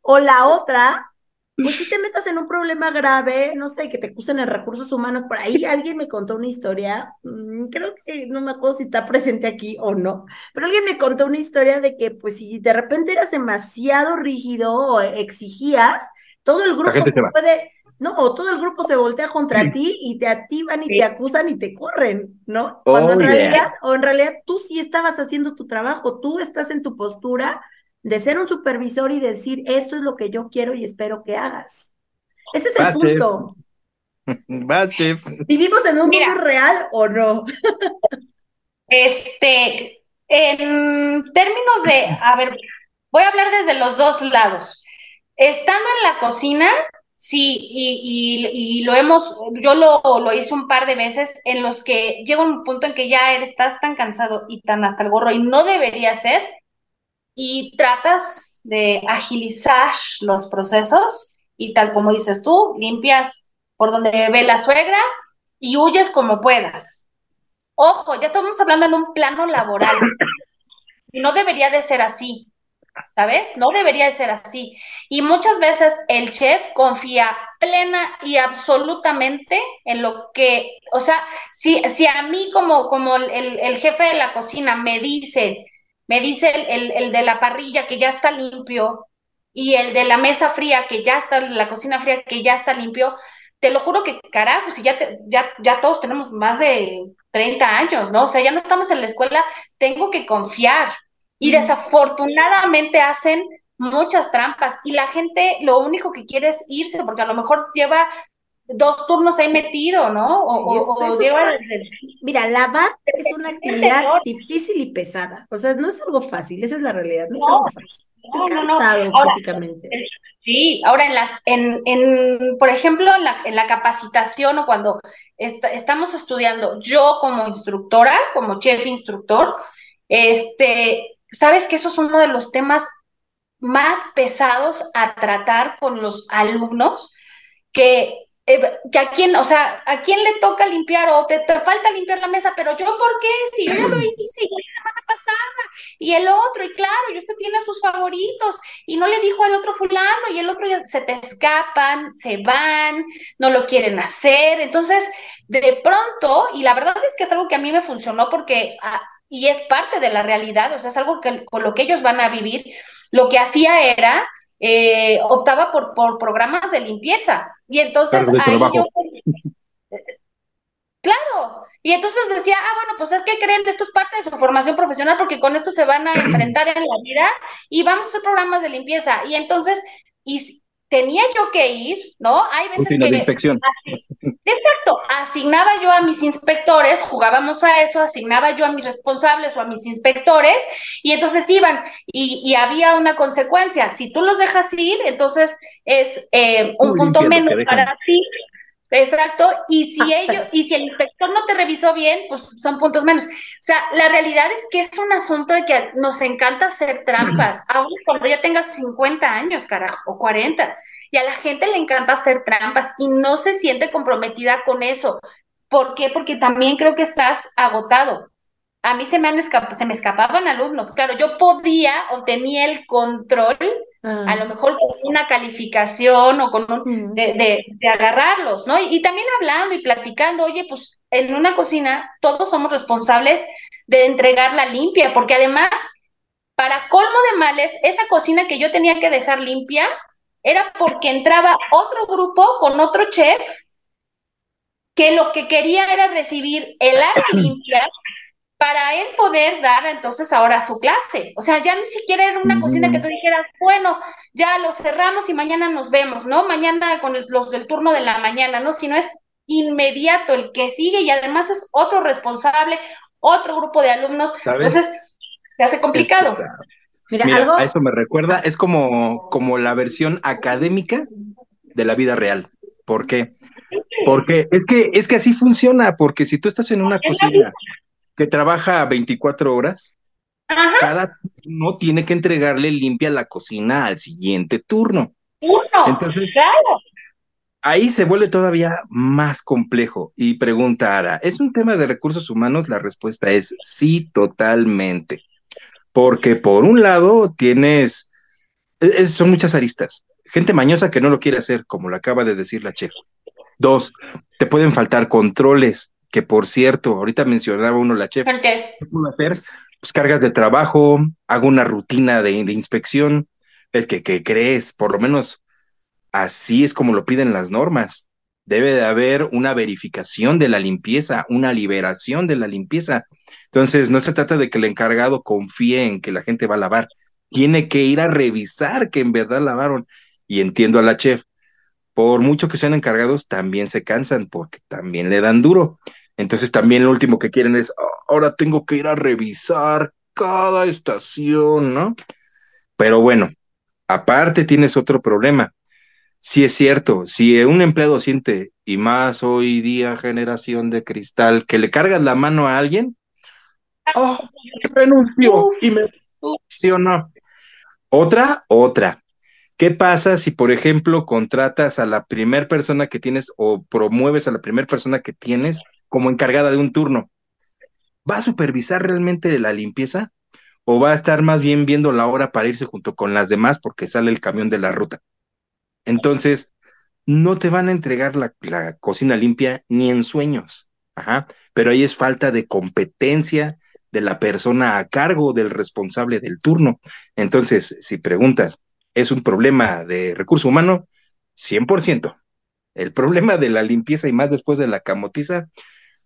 o la otra, pues si te metas en un problema grave, no sé, que te acusen en recursos humanos, por ahí alguien me contó una historia, mm, creo que no me acuerdo si está presente aquí o no, pero alguien me contó una historia de que pues si de repente eras demasiado rígido o exigías, todo el grupo se puede, no, o todo el grupo se voltea contra ti y te activan y te acusan y te corren, ¿no? Cuando en realidad, o en realidad tú sí estabas haciendo tu trabajo, tú estás en tu postura de ser un supervisor y decir, esto es lo que yo quiero y espero que hagas. Ese es el punto. ¿Vivimos en un mundo real o no? este, en términos de, a ver, voy a hablar desde los dos lados. Estando en la cocina, Sí, y, y, lo hemos, yo lo, lo, hice un par de veces en los que llega un punto en que ya estás tan cansado y tan hasta el gorro y no debería ser, y tratas de agilizar los procesos y tal como dices tú, limpias por donde ve la suegra y huyes como puedas. Ojo, ya estamos hablando en un plano laboral y no debería de ser así. ¿sabes? No debería de ser así. Y muchas veces el chef confía plena y absolutamente en lo que, o sea, si, si a mí como, como el, el jefe de la cocina me dice, me dice el, el, de la parrilla que ya está limpio y el de la mesa fría que ya está, la cocina fría que ya está limpio, te lo juro que carajo, si ya, ya, ya todos tenemos más de 30 años, ¿no? O sea, ya no estamos en la escuela, tengo que confiar, y desafortunadamente hacen muchas trampas y la gente lo único que quiere es irse porque a lo mejor lleva dos turnos ahí metido, ¿no? O, lleva... Mira, lavar es una actividad difícil y pesada. O sea, no es algo fácil, esa es la realidad, no, es algo fácil. es cansado físicamente. Sí, ahora en las, en, en, por ejemplo, en la, en la capacitación o cuando estamos estudiando, yo como instructora, como chef instructor, este, sabes que eso es uno de los temas más pesados a tratar con los alumnos, que, eh, que a quién, o sea, a quién le toca limpiar o te, falta limpiar la mesa, pero yo, ¿por qué? Si yo ya lo hice la semana pasada, y el otro, y claro, y usted tiene sus favoritos, y no le dijo al otro fulano, y el otro ya se te escapan, se van, no lo quieren hacer, entonces, de pronto, y la verdad es que es algo que a mí me funcionó porque... Ah, y es parte de la realidad, o sea, es algo que, con lo que ellos van a vivir. Lo que hacía era, eh, optaba por, por programas de limpieza. Y entonces ahí yo... Claro, y entonces decía, ah, bueno, pues es que creen, esto es parte de su formación profesional porque con esto se van a enfrentar en la vida y vamos a hacer programas de limpieza. Y entonces, y tenía yo que ir, ¿no? Hay veces que... De inspección. Exacto, asignaba yo a mis inspectores, jugábamos a eso, asignaba yo a mis responsables o a mis inspectores, y entonces iban, y, había una consecuencia. Si tú los dejas ir, entonces es eh, un punto menos para ti. Exacto, y si ah, ellos, y si el inspector no te revisó bien, pues son puntos menos. O sea, la realidad es que es un asunto de que nos encanta hacer trampas, aún cuando ya tengas 50 años, carajo, o 40. Y a la gente le encanta hacer trampas y no se siente comprometida con eso. ¿Por qué? Porque también creo que estás agotado. A mí se me, han se me escapaban alumnos. Claro, yo podía o tenía el control a lo mejor con una calificación o con un, de, de, agarrarlos, ¿no? Y, también hablando y platicando, oye, pues en una cocina todos somos responsables de entregarla limpia, porque además, para colmo de males, esa cocina que yo tenía que dejar limpia era porque entraba otro grupo con otro chef que lo que quería era recibir el área limpia para él poder dar entonces ahora su clase. O sea, ya ni siquiera era una cocina que tú dijeras, bueno, ya lo cerramos y mañana nos vemos, ¿no? Mañana con los del turno de la mañana, ¿no? Sino es inmediato el que sigue y además es otro responsable, otro grupo de alumnos. Entonces, se hace complicado. Mira, a eso me recuerda, es como, como la versión académica de la vida real. ¿Por qué? Porque es que, es que así funciona, porque si tú estás en una cocina que trabaja 24 horas, cada turno tiene que entregarle limpia la cocina al siguiente turno. Entonces, ahí se vuelve todavía más complejo. Y pregunta Ara, ¿es un tema de recursos humanos? La respuesta es sí, totalmente. Porque por un lado tienes, e, son muchas aristas. Gente mañosa que no lo quiere hacer, como lo acaba de decir la chef. Dos, te pueden faltar controles que por cierto, ahorita mencionaba uno la chef. ¿Por qué? puedo hacer? Pues cargas de trabajo, hago una rutina de, inspección. Es que, que crees, por lo menos así es como lo piden las normas. Debe de haber una verificación de la limpieza, una liberación de la limpieza. Entonces, no se trata de que el encargado confíe en que la gente va a lavar. Tiene que ir a revisar que en verdad lavaron. Y entiendo a la chef, por mucho que sean encargados, también se cansan porque también le dan duro. Entonces también lo último que quieren es, ah, ahora tengo que ir a revisar cada estación, ¿no? Pero bueno, aparte tienes otro problema. sí es cierto, si un empleado siente, y más hoy día generación de cristal, que le cargas la mano a alguien, oh, renuncio y me... ¿Sí o no? Otra, otra. ¿Qué pasa si, por ejemplo, contratas a la primer persona que tienes o promueves a la primera persona que tienes como encargada de un turno? ¿Va a supervisar realmente la limpieza? ¿O va a estar más bien viendo la hora para irse junto con las demás porque sale el camión de la ruta? Entonces, no te van a entregar la, cocina limpia ni en sueños. Ajá. Pero ahí es falta de competencia de la persona a cargo del responsable del turno. Entonces, si preguntas, ¿es un problema de recurso humano? 100%. El problema de la limpieza y más después de la camotiza,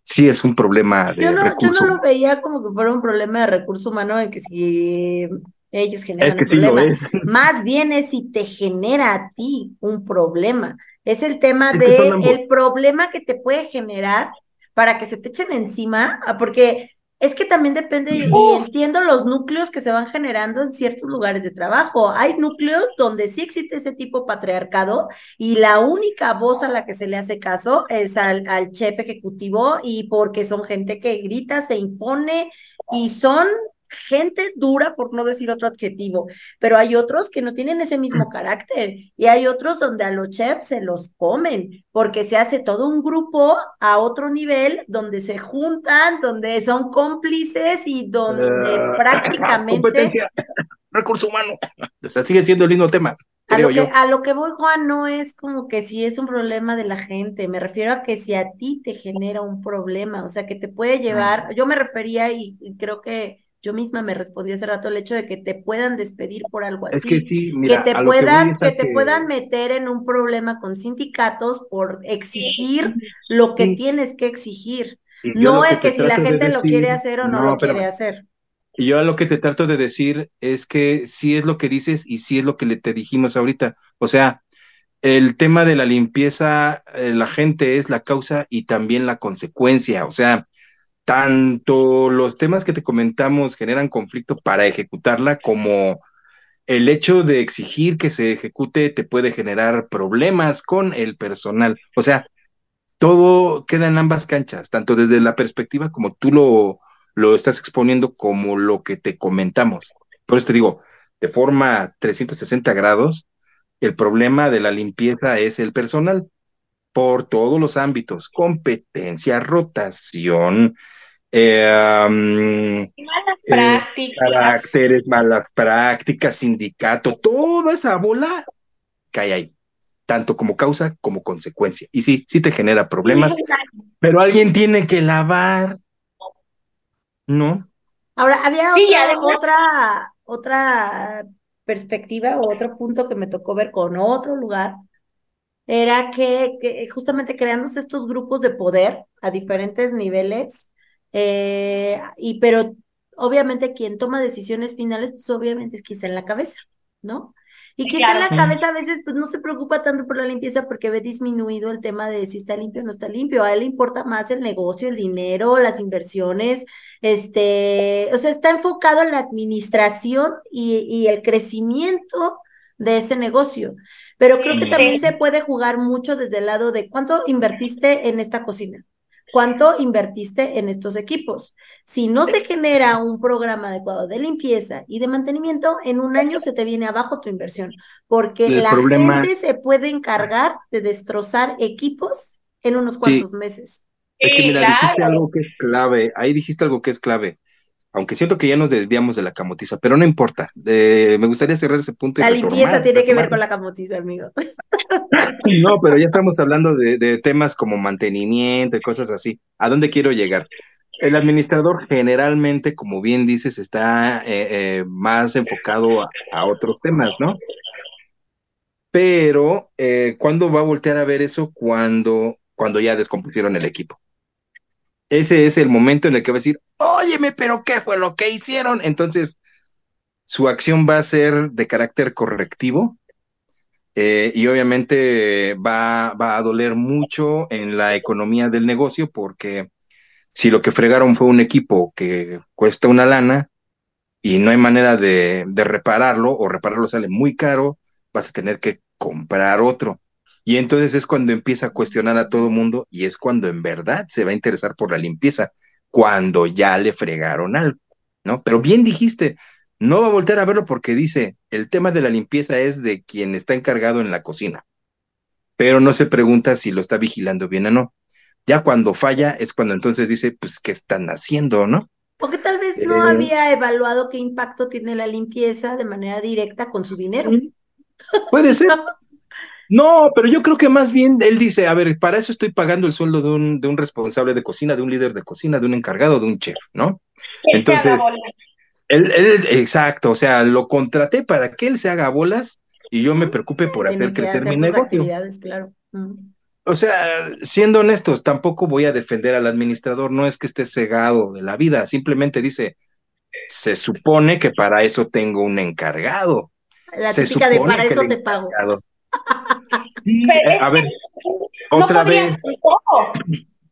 sí es un problema de yo no, recurso Yo no lo veía como que fuera un problema de recurso humano en que si ellos generan un problema. Más bien es si te genera a ti un problema. Es el tema de el problema que te puede generar para que se te echen encima, ah, porque es que también depende, y entiendo los núcleos que se van generando en ciertos lugares de trabajo. Hay núcleos donde sí existe ese tipo patriarcado y la única voz a la que se le hace caso es al, al chef ejecutivo y porque son gente que grita, se impone y son gente dura, por no decir otro adjetivo, pero hay otros que no tienen ese mismo mm. carácter y hay otros donde a los chefs se los comen, porque se hace todo un grupo a otro nivel donde se juntan, donde son cómplices y donde uh, prácticamente... Recurso humano. O sea, sigue siendo el mismo tema. A lo, que, a lo que voy, Juan, no es como que si es un problema de la gente, me refiero a que si a ti te genera un problema, o sea, que te puede llevar, yo me refería y creo que yo misma me respondí hace rato el hecho de que te puedan despedir por algo así, que, te puedan, que, te puedan meter en un problema con sindicatos por exigir lo que tienes que exigir, no el que, si la gente lo quiere hacer o no, lo quiere hacer. Y yo lo que te trato de decir es que sí es lo que dices y sí es lo que le te dijimos ahorita. O sea, el tema de la limpieza, eh, la gente es la causa y también la consecuencia. O sea, tanto los temas que te comentamos generan conflicto para ejecutarla como el hecho de exigir que se ejecute te puede generar problemas con el personal. O sea, todo queda en ambas canchas, tanto desde la perspectiva como tú lo, lo estás exponiendo, como lo que te comentamos. Por eso te digo, de forma 360 grados, el problema de la limpieza es el personal por todos los ámbitos, competencia, rotación, eh, malas eh, prácticas. caracteres, malas prácticas, sindicato, toda esa bola cae ahí, tanto como causa como consecuencia. Y sí, sí te genera problemas, pero alguien tiene que lavar, ¿no? Ahora, había otra, otra, perspectiva o otro punto que me tocó ver con otro lugar, era que, que justamente creándose estos grupos de poder a diferentes niveles, eh, y pero obviamente quien toma decisiones finales, pues obviamente es quien está en la cabeza, ¿no? Y quien está en la cabeza a veces pues no se preocupa tanto por la limpieza porque ve disminuido el tema de si está limpio o no está limpio. A él le importa más el negocio, el dinero, las inversiones, este, o sea, está enfocado en la administración y, y el crecimiento de ese negocio. Pero creo que también se puede jugar mucho desde el lado de cuánto invertiste en esta cocina. ¿Cuánto invertiste en estos equipos? Si no se genera un programa adecuado de limpieza y de mantenimiento, en un año se te viene abajo tu inversión, porque la gente se puede encargar de destrozar equipos en unos cuantos meses. Es que mira, dijiste algo que es clave, ahí dijiste algo que es clave aunque siento que ya nos desviamos de la camotiza, pero no importa. me gustaría cerrar ese punto. la limpieza tiene que ver con la camotiza, amigo. no, pero ya estamos hablando de, temas como mantenimiento y cosas así. ¿A dónde quiero llegar? El administrador generalmente, como bien dices, está eh, eh, más enfocado a, otros temas, ¿no? Pero, eh, ¿cuándo va a voltear a ver eso? Cuando, cuando ya descompusieron el equipo ese es el momento en el que va a decir, óyeme, pero ¿qué fue lo que hicieron? Entonces, su acción va a ser de carácter correctivo eh, y obviamente va, a doler mucho en la economía del negocio porque si lo que fregaron fue un equipo que cuesta una lana y no hay manera de repararlo o repararlo sale muy caro, vas a tener que comprar otro. Y entonces es cuando empieza a cuestionar a todo mundo y es cuando en verdad se va a interesar por la limpieza, cuando ya le fregaron algo, ¿no? Pero bien dijiste, no va a volver a verlo porque dice, el tema de la limpieza es de quien está encargado en la cocina, pero no se pregunta si lo está vigilando bien o no. Ya cuando falla es cuando entonces dice, pues, ¿qué están haciendo, no? Porque tal vez no Eh. había evaluado qué impacto tiene la limpieza de manera directa con su dinero. Puede ser. No, pero yo creo que más bien él dice, a ver, para eso estoy pagando el sueldo de un, de un responsable de cocina, de un líder de cocina, de un encargado, de un chef, ¿no? Que se haga Entonces, bola. Él, él- exacto, o sea, lo contraté para que él se haga bolas y yo me preocupe por hacer que crecer hacer mi negocio. claro. Mm. O sea, siendo honestos, tampoco voy a defender al administrador, no es que esté cegado de la vida, simplemente dice, se supone que para eso tengo un encargado. La Se típica de para eso te pago. Encargado. Sí, Pero eh, a ver, otra vez,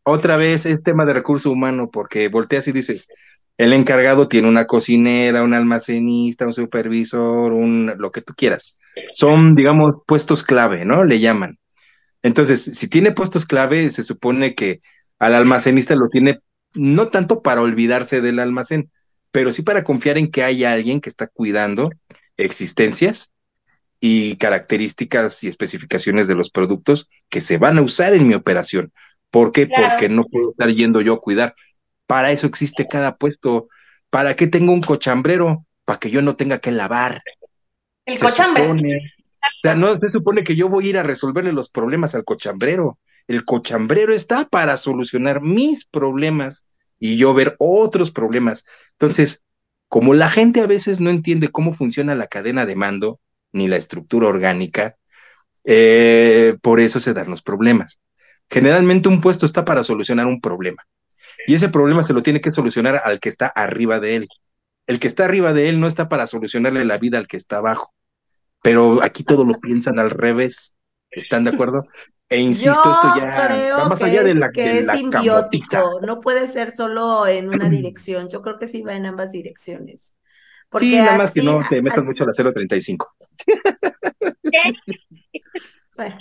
otra vez es tema de recurso humano, porque volteas y dices, el encargado tiene una cocinera, un almacenista, un supervisor, un lo que tú quieras. Son, digamos, puestos clave, ¿no? Le llaman. Entonces, si tiene puestos clave, se supone que al almacenista lo tiene no tanto para olvidarse del almacén, pero sí para confiar en que hay alguien que está cuidando existencias y características y especificaciones de los productos que se van a usar en mi operación. ¿Por qué? Claro. Porque no puedo estar yendo yo a cuidar. Para eso existe cada puesto. ¿Para qué tengo un cochambrero? Para que yo no tenga que lavar. El Se cochambre. supone. O sea, no se supone que yo voy a ir a resolverle los problemas al cochambrero. El cochambrero está para solucionar mis problemas y yo ver otros problemas. Entonces, como la gente a veces no entiende cómo funciona la cadena de mando ni la estructura orgánica, eh, por eso se dan los problemas. Generalmente un puesto está para solucionar un problema y ese problema se lo tiene que solucionar al que está arriba de él. El que está arriba de él no está para solucionarle la vida al que está abajo. Pero aquí todo lo piensan al revés. ¿Están de acuerdo? E insisto, Yo esto ya va más que allá de es, la, que de es la simbiótico, no puede ser solo en una dirección, yo creo que sí va en ambas direcciones. Porque Sí, nada más que no te metas mucho a la 035. bueno.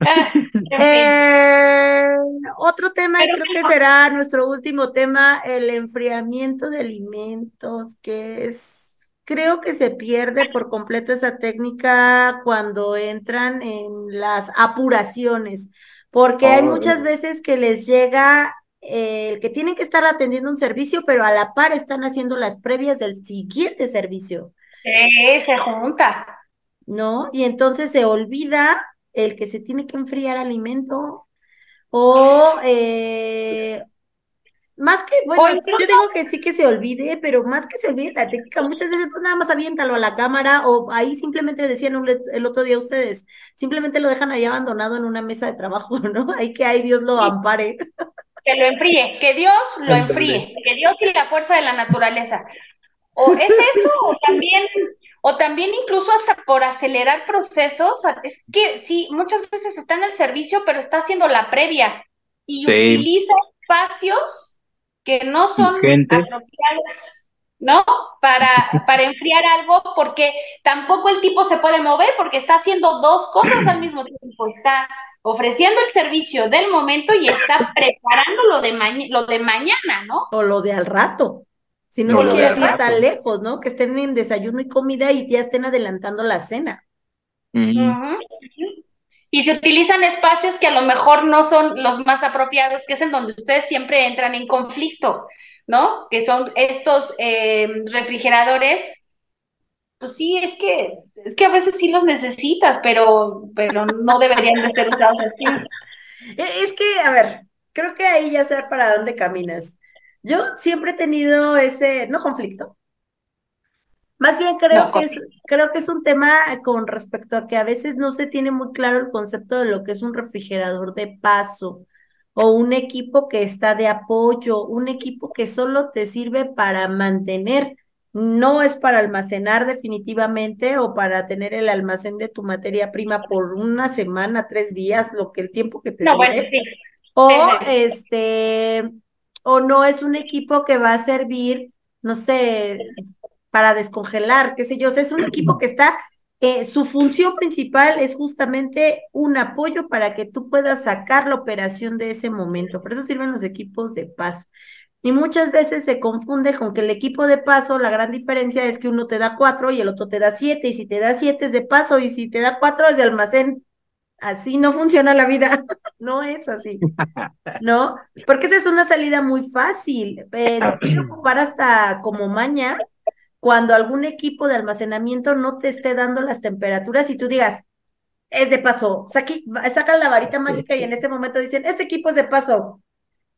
Ah. Eh, otro tema, y creo que será nuestro último tema, el enfriamiento de alimentos, que es, creo que se pierde por completo esa técnica cuando entran en las apuraciones, porque hay muchas veces que les llega el que tienen que estar atendiendo un servicio, pero a la par están haciendo las previas del siguiente servicio. Sí, se junta. ¿no? Y entonces se olvida el que se tiene que enfriar alimento o eh, más que, bueno, yo digo que sí que se olvide, pero más que se olvide la técnica, muchas veces pues nada más aviéntalo a la cámara o ahí simplemente decían un- el otro día ustedes, simplemente lo dejan ahí abandonado en una mesa de trabajo, ¿no? Ahí que ahí Dios lo ampare. Que lo enfríe, que Dios lo enfríe, que Dios y la fuerza de la naturaleza. O es eso, o también, o también incluso hasta por acelerar procesos. Es que sí, muchas veces está en el servicio, pero está haciendo la previa y Sí. utiliza espacios que no son gente. apropiados, ¿no? Para, para enfriar algo, porque tampoco el tipo se puede mover porque está haciendo dos cosas al mismo tiempo. Está ofreciendo el servicio del momento y está preparando lo de, lo de mañana, ¿no? O lo de al rato. Si no O te lo de quieres ir tan lejos, ¿no? Que estén en desayuno y comida y ya estén adelantando la cena. Y se utilizan espacios que a lo mejor no son los más apropiados, que es en donde ustedes siempre entran en conflicto, ¿no? Que son estos eh, refrigeradores. Pues sí, es que, es que a veces sí los necesitas, pero, pero no deberían de ser usados así. E- Es que, a ver, creo que ahí ya sé para dónde caminas. Yo siempre he tenido ese, no conflicto. Más bien creo No, que es, creo que es un tema con respecto a que a veces no se tiene muy claro el concepto de lo que es un refrigerador de paso o un equipo que está de apoyo, un equipo que solo te sirve para mantener, no es para almacenar definitivamente o para tener el almacén de tu materia prima por una semana, tres días, lo que el tiempo que te No, bueno, dure. sí. O Sí, sí. este, o no es un equipo que va a servir, no sé, para descongelar, qué sé yo. O sea, es un equipo que está eh, su función principal es justamente un apoyo para que tú puedas sacar la operación de ese momento. Por eso sirven los equipos de paso. Y muchas veces se confunde con que el equipo de paso, la gran diferencia es que uno te da cuatro y el otro te da siete, y si te da siete es de paso, y si te da cuatro es de almacén. Así no funciona la vida, no es así, ¿no? Porque esa es una salida muy fácil. Eh, se puede ocupar hasta como maña cuando algún equipo de almacenamiento no te esté dando las temperaturas y tú digas, es de paso, sacan la varita mágica y en este momento dicen, este equipo es de paso,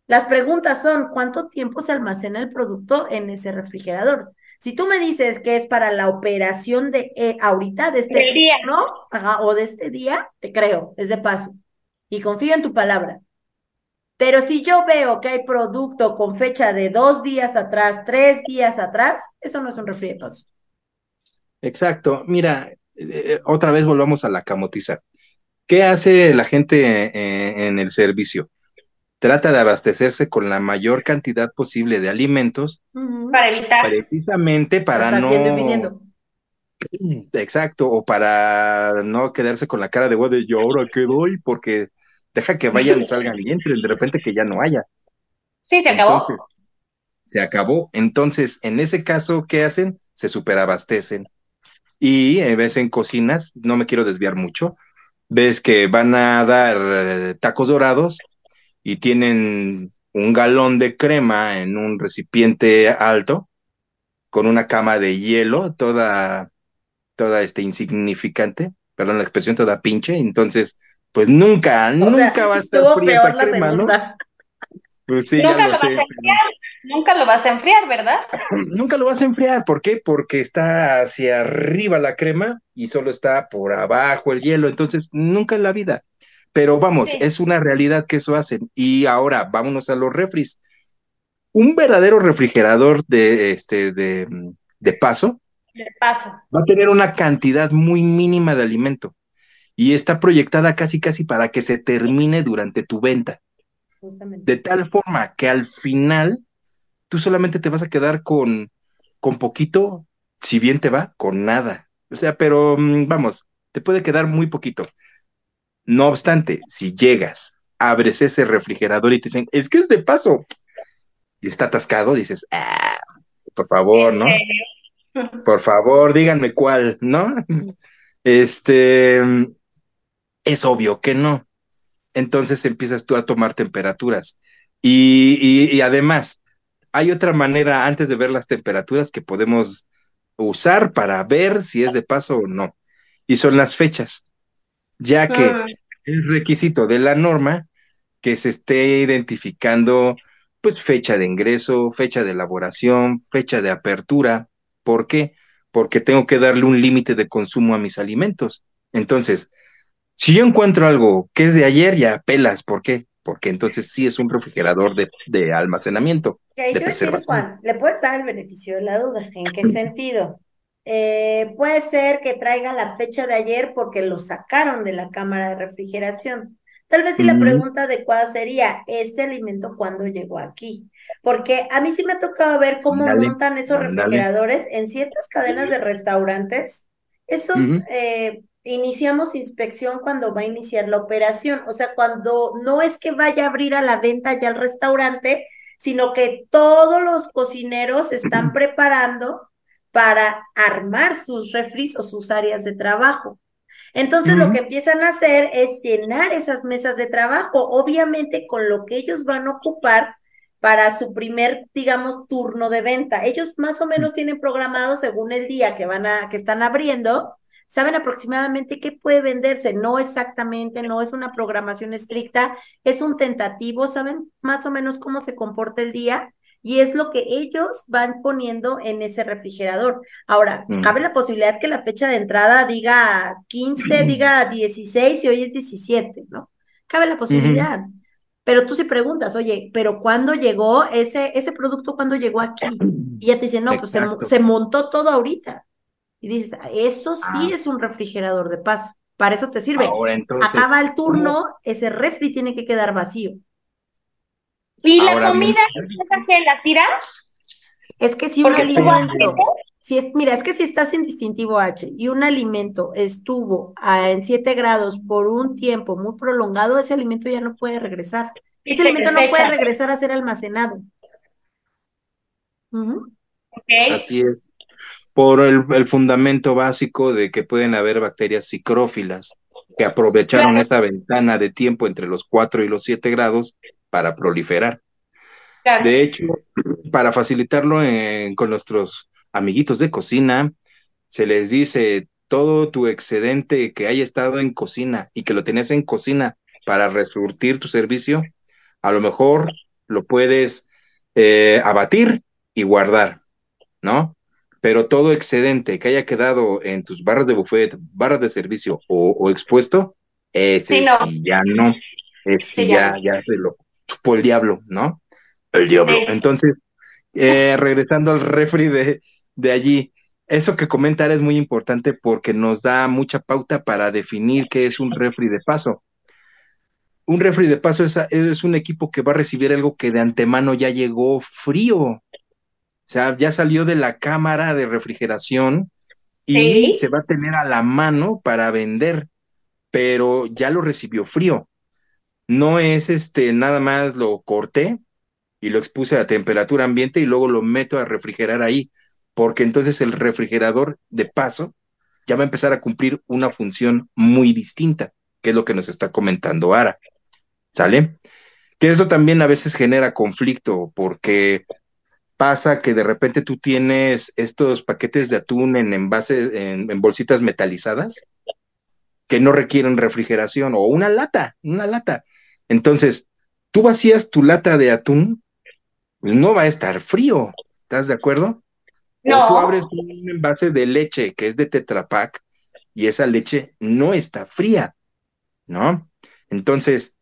las preguntas son, ¿cuánto tiempo se almacena el producto en ese refrigerador? Si tú me dices que es para la operación de eh, ahorita, de este día, ¿no? o de este día, te creo, es de paso. Y confío en tu palabra. Pero si yo veo que hay producto con fecha de dos días atrás, tres días atrás, eso no es un refri de paso. Exacto. Mira, eh, eh, otra vez volvamos a la camotiza. ¿Qué hace la gente en el servicio? Trata de abastecerse con la mayor cantidad posible de alimentos para evitar. precisamente para no exacto o para no quedarse con la cara de de yo ahora qué doy porque deja que vayan y salgan y entren de repente que ya no haya. Sí se acabó. Se acabó. Entonces en ese caso qué hacen se superabastecen. Y eh, ves en cocinas no me quiero desviar mucho ves que van a dar eh, tacos dorados y tienen un galón de crema en un recipiente alto con una cama de hielo toda toda este insignificante, perdón la expresión toda pinche, entonces pues nunca, nunca va a estar fría esa crema, ¿no? Pues sí, nunca lo vas a enfriar, nunca lo vas a enfriar, ¿verdad? nunca lo vas a enfriar, ¿por qué? Porque está hacia arriba la crema y solo está por abajo el hielo, entonces nunca en la vida. Pero vamos, es una realidad que eso hacen. Y ahora, vámonos a los refris. Un verdadero refrigerador de, este, de, de paso, de paso va a tener una cantidad muy mínima de alimento y está proyectada casi casi para que se termine durante tu venta. De tal forma que al final tú solamente te vas a quedar con, con poquito, si bien te va, con nada. O sea, pero mm, vamos, te puede quedar muy poquito. No obstante, si llegas, abres ese refrigerador y te dicen, es que es de paso, y está atascado, dices, ah, por favor, ¿no? Por favor, díganme cuál, ¿no? Este, es obvio que no. Entonces empiezas tú a tomar temperaturas. Y, y, además, hay otra manera antes de ver las temperaturas que podemos usar para ver si es de paso o no. Y son las fechas ya que ah. es requisito de la norma que se esté identificando pues fecha de ingreso, fecha de elaboración, fecha de apertura. ¿Por qué? Porque tengo que darle un límite de consumo a mis alimentos. Entonces, si yo encuentro algo que es de ayer, ya pelas. ¿Por qué? Porque entonces sí es un refrigerador de, de almacenamiento. de preservación. le puedes dar el beneficio de la duda. ¿En qué sentido? Eh, puede ser que traiga la fecha de ayer porque lo sacaron de la cámara de refrigeración. Tal vez si la pregunta adecuada sería, ¿este alimento cuándo llegó aquí? Porque a mí sí me ha tocado ver cómo montan esos refrigeradores en ciertas cadenas de restaurantes. Esos, eh, iniciamos inspección cuando va a iniciar la operación. O sea, cuando no es que vaya a abrir a la venta ya el restaurante, sino que todos los cocineros están preparando para armar sus refris o sus áreas de trabajo. Entonces lo que empiezan a hacer es llenar esas mesas de trabajo, obviamente con lo que ellos van a ocupar para su primer, digamos, turno de venta. Ellos más o menos tienen programado según el día que van a, que están abriendo, saben aproximadamente qué puede venderse, no exactamente, no es una programación estricta, es un tentativo, saben más o menos cómo se comporta el día y es lo que ellos van poniendo en ese refrigerador. Ahora, mm. cabe la posibilidad que la fecha de entrada diga 15, diga 16 y hoy es 17, ¿no? Cabe la posibilidad. Pero tú si preguntas, oye, pero ¿cuándo llegó ese, ese producto? ¿Cuándo llegó aquí? Y ya te dicen, no, pues se, montó todo ahorita. Y dices, eso sí ah. es un refrigerador de paso. Para eso te sirve. Acaba el turno, ese refri tiene que quedar vacío. ¿Y la comida que la tiras? Es que si un alimento, Si es, mira, es que si estás en distintivo H y un alimento estuvo en 7 grados por un tiempo muy prolongado, ese alimento ya no puede regresar. ese alimento no puede regresar a ser almacenado. Así es. Por el, fundamento básico de que pueden haber bacterias psicrófilas que aprovecharon esta ventana de tiempo entre los 4 y los 7 grados para proliferar. De hecho, para facilitarlo con nuestros amiguitos de cocina, se les dice todo tu excedente que haya estado en cocina y que lo tenías en cocina para resurtir tu servicio, a lo mejor lo puedes eh, abatir y guardar, ¿no? Pero todo excedente que haya quedado en tus barras de buffet, barras de servicio o, expuesto, ese ya no, ese ya, ya se lo por el diablo, ¿no? El diablo. Entonces, eh, regresando al refri de, de allí, eso que comentar es muy importante porque nos da mucha pauta para definir qué es un refri de paso. Un refri de paso es, es, un equipo que va a recibir algo que de antemano ya llegó frío. O sea, ya salió de la cámara de refrigeración y se va a tener a la mano para vender, pero ya lo recibió frío. No es este, nada más lo corté y lo expuse a temperatura ambiente y luego lo meto a refrigerar ahí porque entonces el refrigerador de paso ya va a empezar a cumplir una función muy distinta, que es lo que nos está comentando Ara. ¿Sale? Que eso también a veces genera conflicto, porque pasa que de repente tú tienes estos paquetes de atún en envases, en, en bolsitas metalizadas, que no requieren refrigeración, o una lata, una lata. Entonces, tú vacías tu lata de atún, no va a estar frío, ¿estás de acuerdo? No. tú abres un envase de leche que es de Tetra Pak y esa leche no está fría, ¿no? Entonces,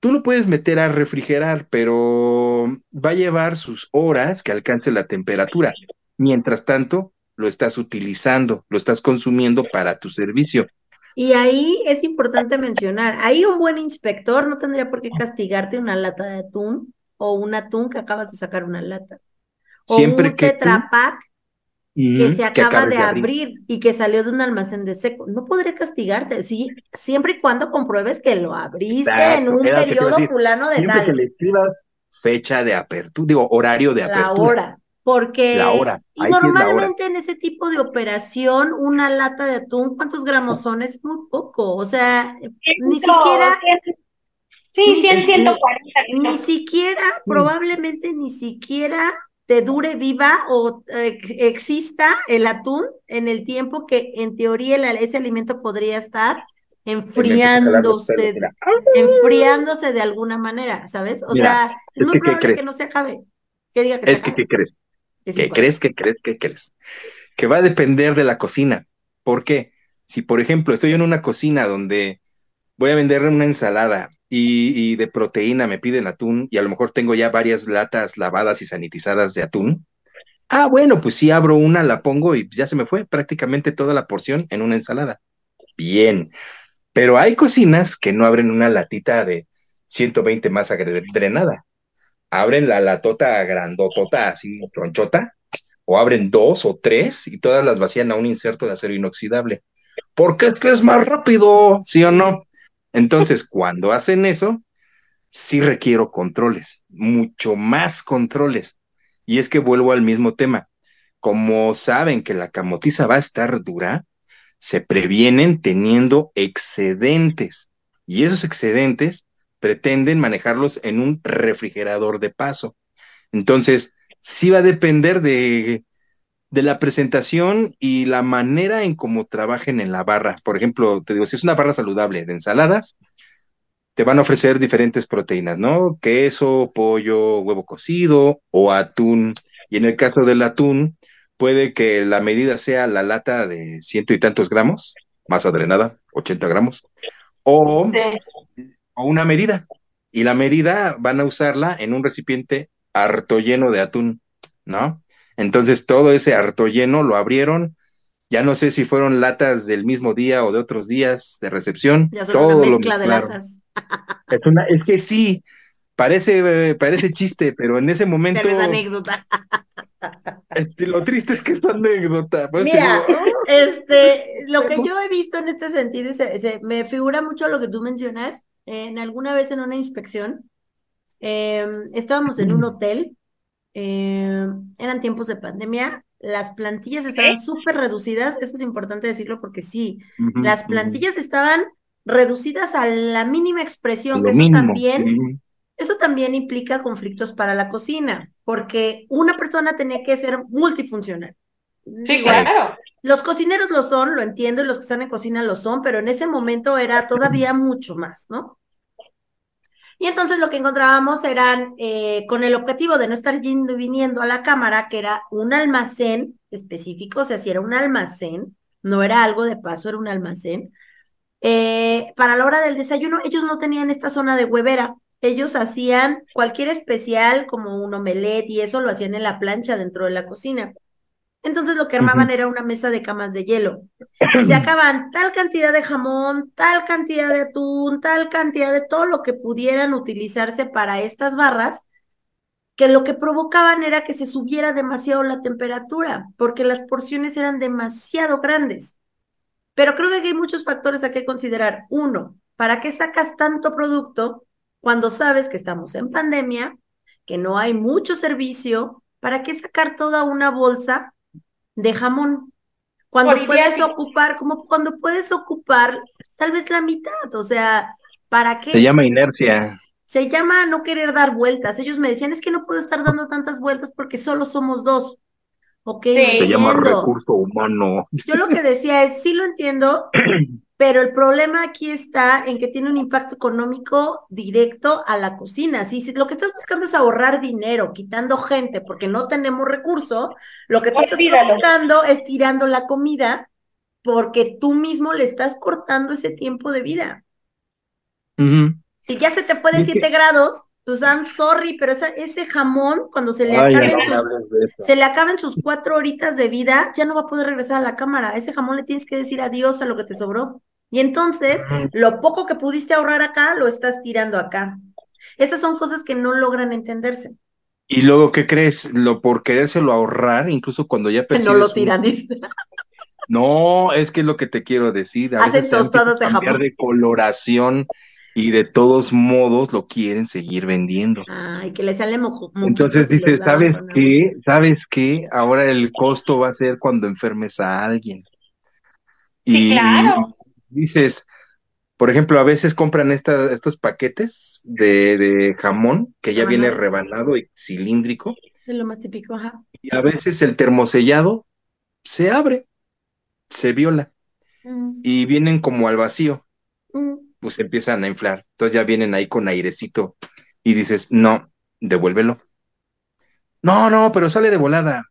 tú lo puedes meter a refrigerar, pero va a llevar sus horas que alcance la temperatura. Mientras tanto, lo estás utilizando, lo estás consumiendo para tu servicio. Y ahí es importante mencionar, ahí un buen inspector no tendría por qué castigarte una lata de atún o un atún que acabas de sacar una lata. O Siempre un que Tetra Pak que se acaba de, abrir. y que salió de un almacén de seco. No podré castigarte, sí, siempre y cuando compruebes que lo abriste en un periodo fulano de tal. Que le escribas fecha de apertura, digo, horario de apertura. La hora, porque la hora. y normalmente en ese tipo de operación, una lata de atún, ¿cuántos gramos son? Es muy poco, o sea, ni siquiera... Sí, 100, 140. Ni siquiera, probablemente ni siquiera te dure viva o eh, exista el atún en el tiempo que en teoría ese alimento podría estar enfriándose, enfriándose de alguna manera, ¿sabes? O sea, es, muy probable que, no se acabe. Que es que, ¿qué crees? ¿Qué crees? ¿Qué crees? ¿Qué crees? Que va a depender de la cocina. ¿Por qué? Si, por ejemplo, estoy en una cocina donde voy a vender una ensalada y, de proteína me piden atún y a lo mejor tengo ya varias latas lavadas y sanitizadas de atún. Ah, bueno, pues si abro una, la pongo y ya se me fue prácticamente toda la porción en una ensalada. Bien, pero hay cocinas que no abren una latita de 120 más drenada. Abren la latota grandotota, así tronchota, o abren dos o tres y todas las vacían a un inserto de acero inoxidable. Porque es que es más rápido, ¿sí o no? Entonces, cuando hacen eso, sí requiero controles, mucho más controles. Y es que vuelvo al mismo tema. Como saben que la camotiza va a estar dura, se previenen teniendo excedentes. Y esos excedentes pretenden manejarlos en un refrigerador de paso. Entonces, sí va a depender de de la presentación y la manera en cómo trabajen en la barra. Por ejemplo, te digo, si es una barra saludable de ensaladas, te van a ofrecer diferentes proteínas, ¿no? Queso, pollo, huevo cocido o atún. Y en el caso del atún, puede que la medida sea la lata de ciento y tantos gramos, más adrenada, 80 gramos, o, o una medida. Y la medida van a usarla en un recipiente harto lleno de atún, ¿no? Entonces todo ese harto lleno lo abrieron. Ya no sé si fueron latas del mismo día o de otros días de recepción. Ya todo una mezcla de latas. Es, una, es que sí, parece, parece chiste, pero en ese momento. Pero es anécdota. Este, lo triste es que es anécdota. Mira, este, lo que yo he visto en este sentido, y se, me figura mucho lo que tú mencionas, en alguna vez en una inspección, em, estábamos en un hotel, em, eran tiempos de pandemia, las plantillas estaban súper reducidas, eso es importante decirlo porque sí, las plantillas estaban reducidas a la mínima expresión, que eso también, eso también implica conflictos para la cocina, porque una persona tenía que ser multifuncional. Sí, claro. Los cocineros lo son, lo entiendo, y los que están en cocina lo son, pero en ese momento era todavía mucho más, ¿no? Y entonces lo que encontrábamos eran, eh, con el objetivo de no estar yendo y viniendo a la cámara, que era un almacén específico, o sea, si era un almacén, no era algo de paso, era un almacén. Eh, para la hora del desayuno, ellos no tenían esta zona de huevera. Ellos hacían cualquier especial, como un omelette y eso lo hacían en la plancha dentro de la cocina. Entonces lo que armaban era una mesa de camas de hielo. Y se acaban tal cantidad de jamón, tal cantidad de atún, tal cantidad de todo lo que pudieran utilizarse para estas barras, que lo que provocaban era que se subiera demasiado la temperatura, porque las porciones eran demasiado grandes. Pero creo que aquí hay muchos factores a que considerar. Uno, ¿para qué sacas tanto producto cuando sabes que estamos en pandemia, que no hay mucho servicio? ¿Para qué sacar toda una bolsa de jamón. Cuando puedes ocupar, como cuando puedes ocupar tal vez la mitad, o sea, ¿para qué? Se llama inercia. Se llama no querer dar vueltas. Ellos me decían, es que no puedo estar dando tantas vueltas porque solo somos dos. Ok, se llama recurso humano. Yo lo que decía es, sí lo entiendo, pero el problema aquí está en que tiene un impacto económico directo a la cocina. Si lo que estás buscando es ahorrar dinero, quitando gente porque no tenemos recurso, lo que tú estás buscando es tirando la comida porque tú mismo le estás cortando ese tiempo de vida. Si ya se te fue de 7 grados, pues I'm sorry, pero ese jamón, cuando se le, acaben sus, se le acaben sus cuatro horitas de vida, ya no va a poder regresar a la cámara. ese jamón le tienes que decir adiós a lo que te sobró. Y entonces, lo poco que pudiste ahorrar acá, lo estás tirando acá. Esas son cosas que no logran entenderse. Y luego, ¿qué crees? Lo por querérselo ahorrar, incluso cuando ya percibes... No lo tiran, dice. No, es que es lo que te quiero decir. A Hacen tostadas de jamón. de coloración y de todos modos lo quieren seguir vendiendo. Ay, que le sale mucho. Entonces dice, ¿sabes qué? ¿Sabes qué? Ahora el costo va a ser cuando enfermes a alguien. Sí, claro. Dices, por ejemplo, a veces compran estos paquetes de, jamón que ya viene rebanado y cilíndrico. Es lo más típico, ajá. Y a veces el termosellado se abre, se viola. Mm. Y vienen como al vacío. Mm pues empiezan a inflar. Entonces ya vienen ahí con airecito y dices, no, devuélvelo. No, no, pero sale de volada.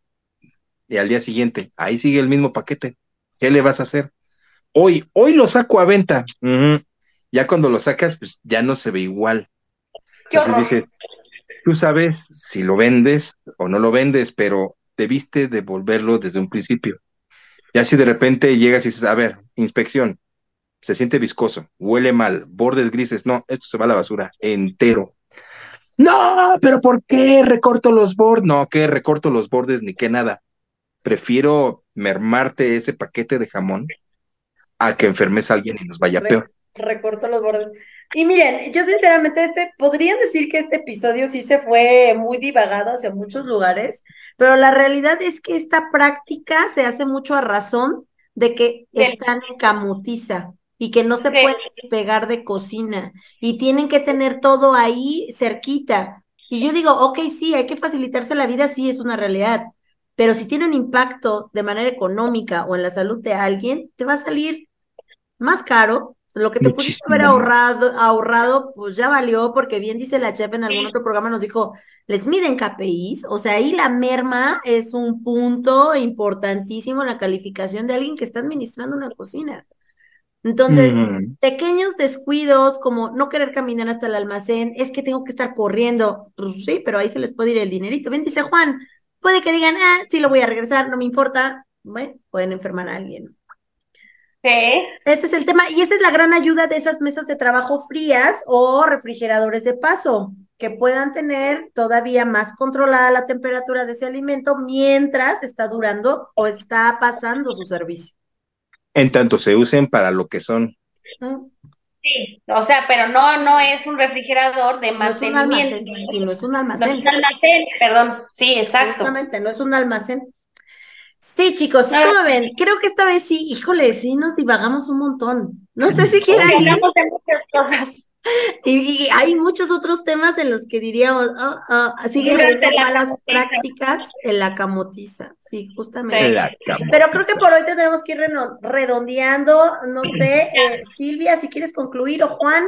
Y al día siguiente, ahí sigue el mismo paquete. ¿Qué le vas a hacer? Hoy, hoy lo saco a venta. Ya cuando lo sacas, pues ya no se ve igual. Entonces dices, tú sabes si lo vendes o no lo vendes, pero debiste devolverlo desde un principio. Ya si de repente llegas y dices, a ver, inspección, se siente viscoso, huele mal, bordes grises, no, esto se va a la basura entero. No, pero ¿por qué recorto los bordes? No, que recorto los bordes ni que nada. Prefiero mermarte ese paquete de jamón a que enfermes a alguien y nos vaya peor. Recorto los bordes. Y miren, yo sinceramente, este, podrían decir que este episodio sí se fue muy divagado hacia muchos lugares, pero la realidad es que esta práctica se hace mucho a razón de que están en camutiza y que no se puede despegar de cocina y tienen que tener todo ahí cerquita. Y yo digo, ok, sí, hay que facilitarse la vida, sí, es una realidad, pero si tiene un impacto de manera económica o en la salud de alguien, te va a salir más caro. Lo que te pudiste haber ahorrado, ahorrado, pues ya valió, porque bien dice la chef en algún otro programa, nos dijo, les miden KPIs, o sea, ahí la merma es un punto importantísimo en la calificación de alguien que está administrando una cocina. Entonces, pequeños descuidos como no querer caminar hasta el almacén, es que tengo que estar corriendo, pues sí, pero ahí se les puede ir el dinerito. Ven, dice Juan, puede que digan, ah, sí lo voy a regresar, no me importa. Bueno, pueden enfermar a alguien. Sí. Ese es el tema, y esa es la gran ayuda de esas mesas de trabajo frías o refrigeradores de paso que puedan tener todavía más controlada la temperatura de ese alimento mientras está durando o está pasando su servicio. En tanto se usen para lo que son. Sí, o sea, pero no, no es un refrigerador de mantenimiento. No es un almacén, sí, no es un almacén. No es un almacén, perdón, sí, exacto. Exactamente, no es un almacén. Sí, chicos, ¿cómo ven? Creo que esta vez sí, híjole, sí nos divagamos un montón. No sé si quieran. Hablamos de muchas cosas. Y, hay muchos otros temas en los que diríamos, oh, oh, siguen habiendo malas prácticas en la camotiza. Sí, justamente. Pero creo que por hoy tenemos que ir redondeando. No sé, eh, Silvia, si quieres concluir, o Juan.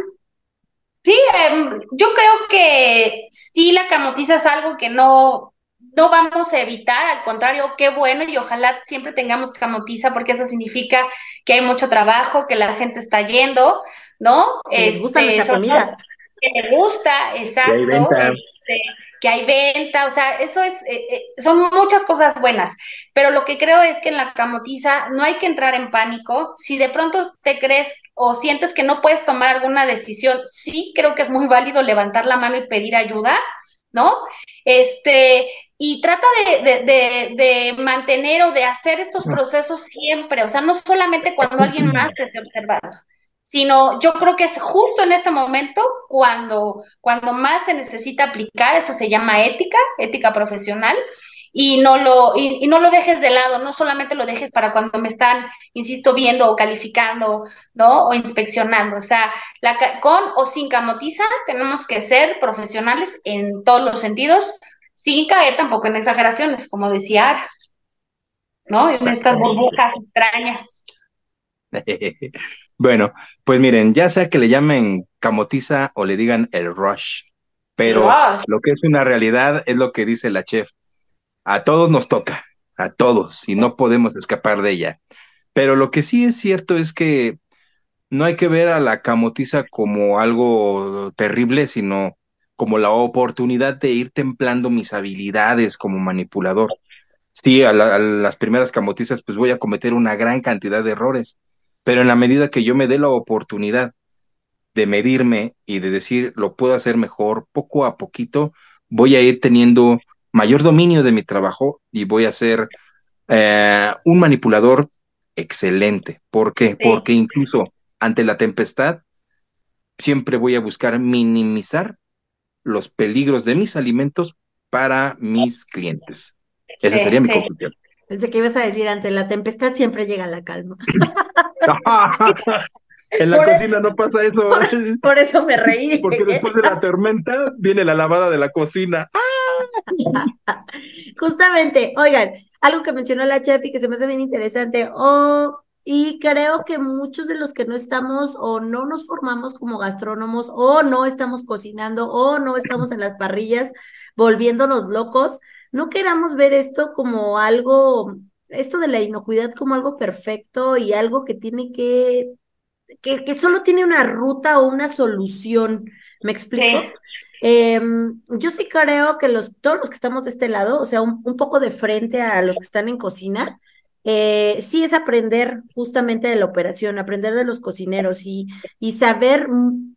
Sí, em, yo creo que sí, la camotiza es algo que no, no vamos a evitar, al contrario, qué bueno y ojalá siempre tengamos camotiza porque eso significa que hay mucho trabajo, que la gente está yendo, ¿no? Que les gusta este, comida. Que le gusta, exacto. Este, que hay venta, o sea, eso es, eh, eh, son muchas cosas buenas, pero lo que creo es que en la camotiza no hay que entrar en pánico. Si de pronto te crees o sientes que no puedes tomar alguna decisión, sí creo que es muy válido levantar la mano y pedir ayuda, ¿no? Este, y trata de, mantener o de hacer estos procesos siempre, o sea, no solamente cuando alguien más te esté observando, sino yo creo que es justo en este momento cuando, cuando más se necesita aplicar, eso se llama ética, ética profesional, y no lo y, no lo dejes de lado, no solamente lo dejes para cuando me están, insisto, viendo o calificando, ¿no? O inspeccionando, o sea, la, con o sin camotiza tenemos que ser profesionales en todos los sentidos, sin caer tampoco en exageraciones, como decía Ara, ¿no? En estas burbujas extrañas. bueno, pues miren, ya sea que le llamen camotiza o le digan el rush, pero lo que es una realidad es lo que dice la chef. A todos nos toca, a todos, y no podemos escapar de ella. Pero lo que sí es cierto es que no hay que ver a la camotiza como algo terrible, sino como la oportunidad de ir templando mis habilidades como manipulador. Sí, a, las primeras camotizas pues voy a cometer una gran cantidad de errores, pero en la medida que yo me dé la oportunidad de medirme y de decir lo puedo hacer mejor, poco a poquito voy a ir teniendo mayor dominio de mi trabajo y voy a ser eh, un manipulador excelente. ¿Por qué? Porque incluso ante la tempestad siempre voy a buscar minimizar los peligros de mis alimentos para mis clientes. Esa sería mi conclusión. Pensé que ibas a decir, ante la tempestad siempre llega la calma. en la cocina no pasa eso. Por, eso me reí. Porque después de la tormenta viene la lavada de la cocina. Justamente, oigan, algo que mencionó la chef y que se me hace bien interesante. Oh, y creo que muchos de los que no estamos o no nos formamos como gastrónomos o no estamos cocinando o no estamos en las parrillas volviéndonos locos, no queramos ver esto como algo, esto de la inocuidad como algo perfecto y algo que tiene que, que, que solo tiene una ruta o una solución. ¿Me explico? Em, yo sí creo que los, todos los que estamos de este lado, o sea, un, un poco de frente a los que están en cocina, eh, sí es aprender justamente de la operación, aprender de los cocineros y, y saber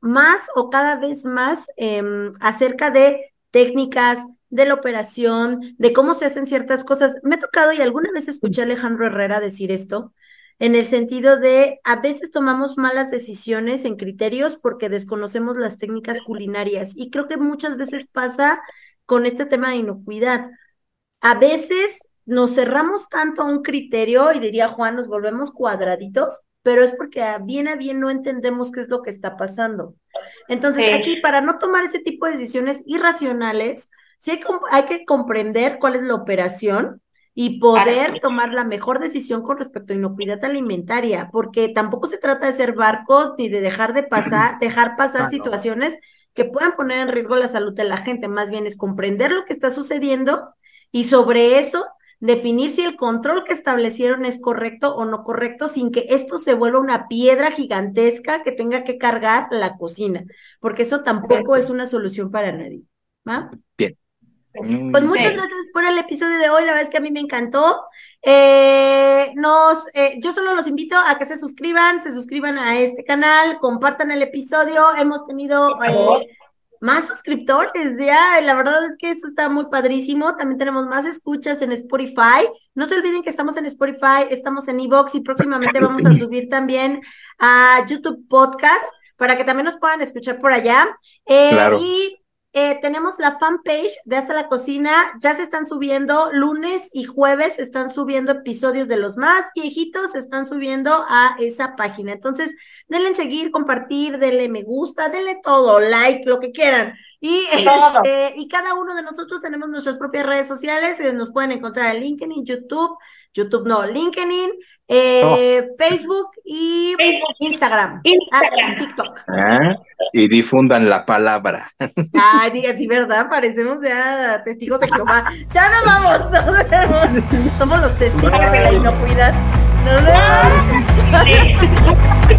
más o cada vez más em, acerca de técnicas, de la operación, de cómo se hacen ciertas cosas. Me ha tocado y alguna vez escuché a Alejandro Herrera decir esto, en el sentido de a veces tomamos malas decisiones en criterios porque desconocemos las técnicas culinarias y creo que muchas veces pasa con este tema de inocuidad. A veces nos cerramos tanto a un criterio y diría Juan, nos volvemos cuadraditos, pero es porque a bien a bien no entendemos qué es lo que está pasando. Entonces, aquí para no tomar ese tipo de decisiones irracionales, sí hay, hay que comprender cuál es la operación y poder tomar la mejor decisión con respecto a inocuidad alimentaria, porque tampoco se trata de ser barcos ni de dejar de pasar, dejar pasar situaciones que puedan poner en riesgo la salud de la gente, más bien es comprender lo que está sucediendo y sobre eso definir si el control que establecieron es correcto o no correcto sin que esto se vuelva una piedra gigantesca que tenga que cargar la cocina, porque eso tampoco es una solución para nadie. ¿va? Bien. Pues muchas gracias por el episodio de hoy, la verdad es que a mí me encantó. Eh, nos, eh, yo solo los invito a que se suscriban, se suscriban a este canal, compartan el episodio. Hemos tenido eh, más suscriptores, ya, la verdad es que eso está muy padrísimo. También tenemos más escuchas en Spotify. No se olviden que estamos en Spotify, estamos en Evox y próximamente vamos a subir también a YouTube Podcast para que también nos puedan escuchar por allá. Eh, Claro. Y eh, tenemos la fanpage de Hasta la Cocina, ya se están subiendo lunes y jueves, se están subiendo episodios de los más viejitos, se están subiendo a esa página. Entonces, denle en seguir, compartir, denle me gusta, denle todo, like, lo que quieran. Y, este, y cada uno de nosotros tenemos nuestras propias redes sociales, eh, nos pueden encontrar en LinkedIn, YouTube, YouTube no, LinkedIn, eh, Facebook y Facebook, Instagram. Ah, y TikTok. Ah, Y difundan la palabra. Ay, diga, sí, ¿verdad? Parecemos ya testigos de Jehová. Ya nos vamos, nos vemos. Somos los testigos de la inocuidad. Nos vemos. Sí.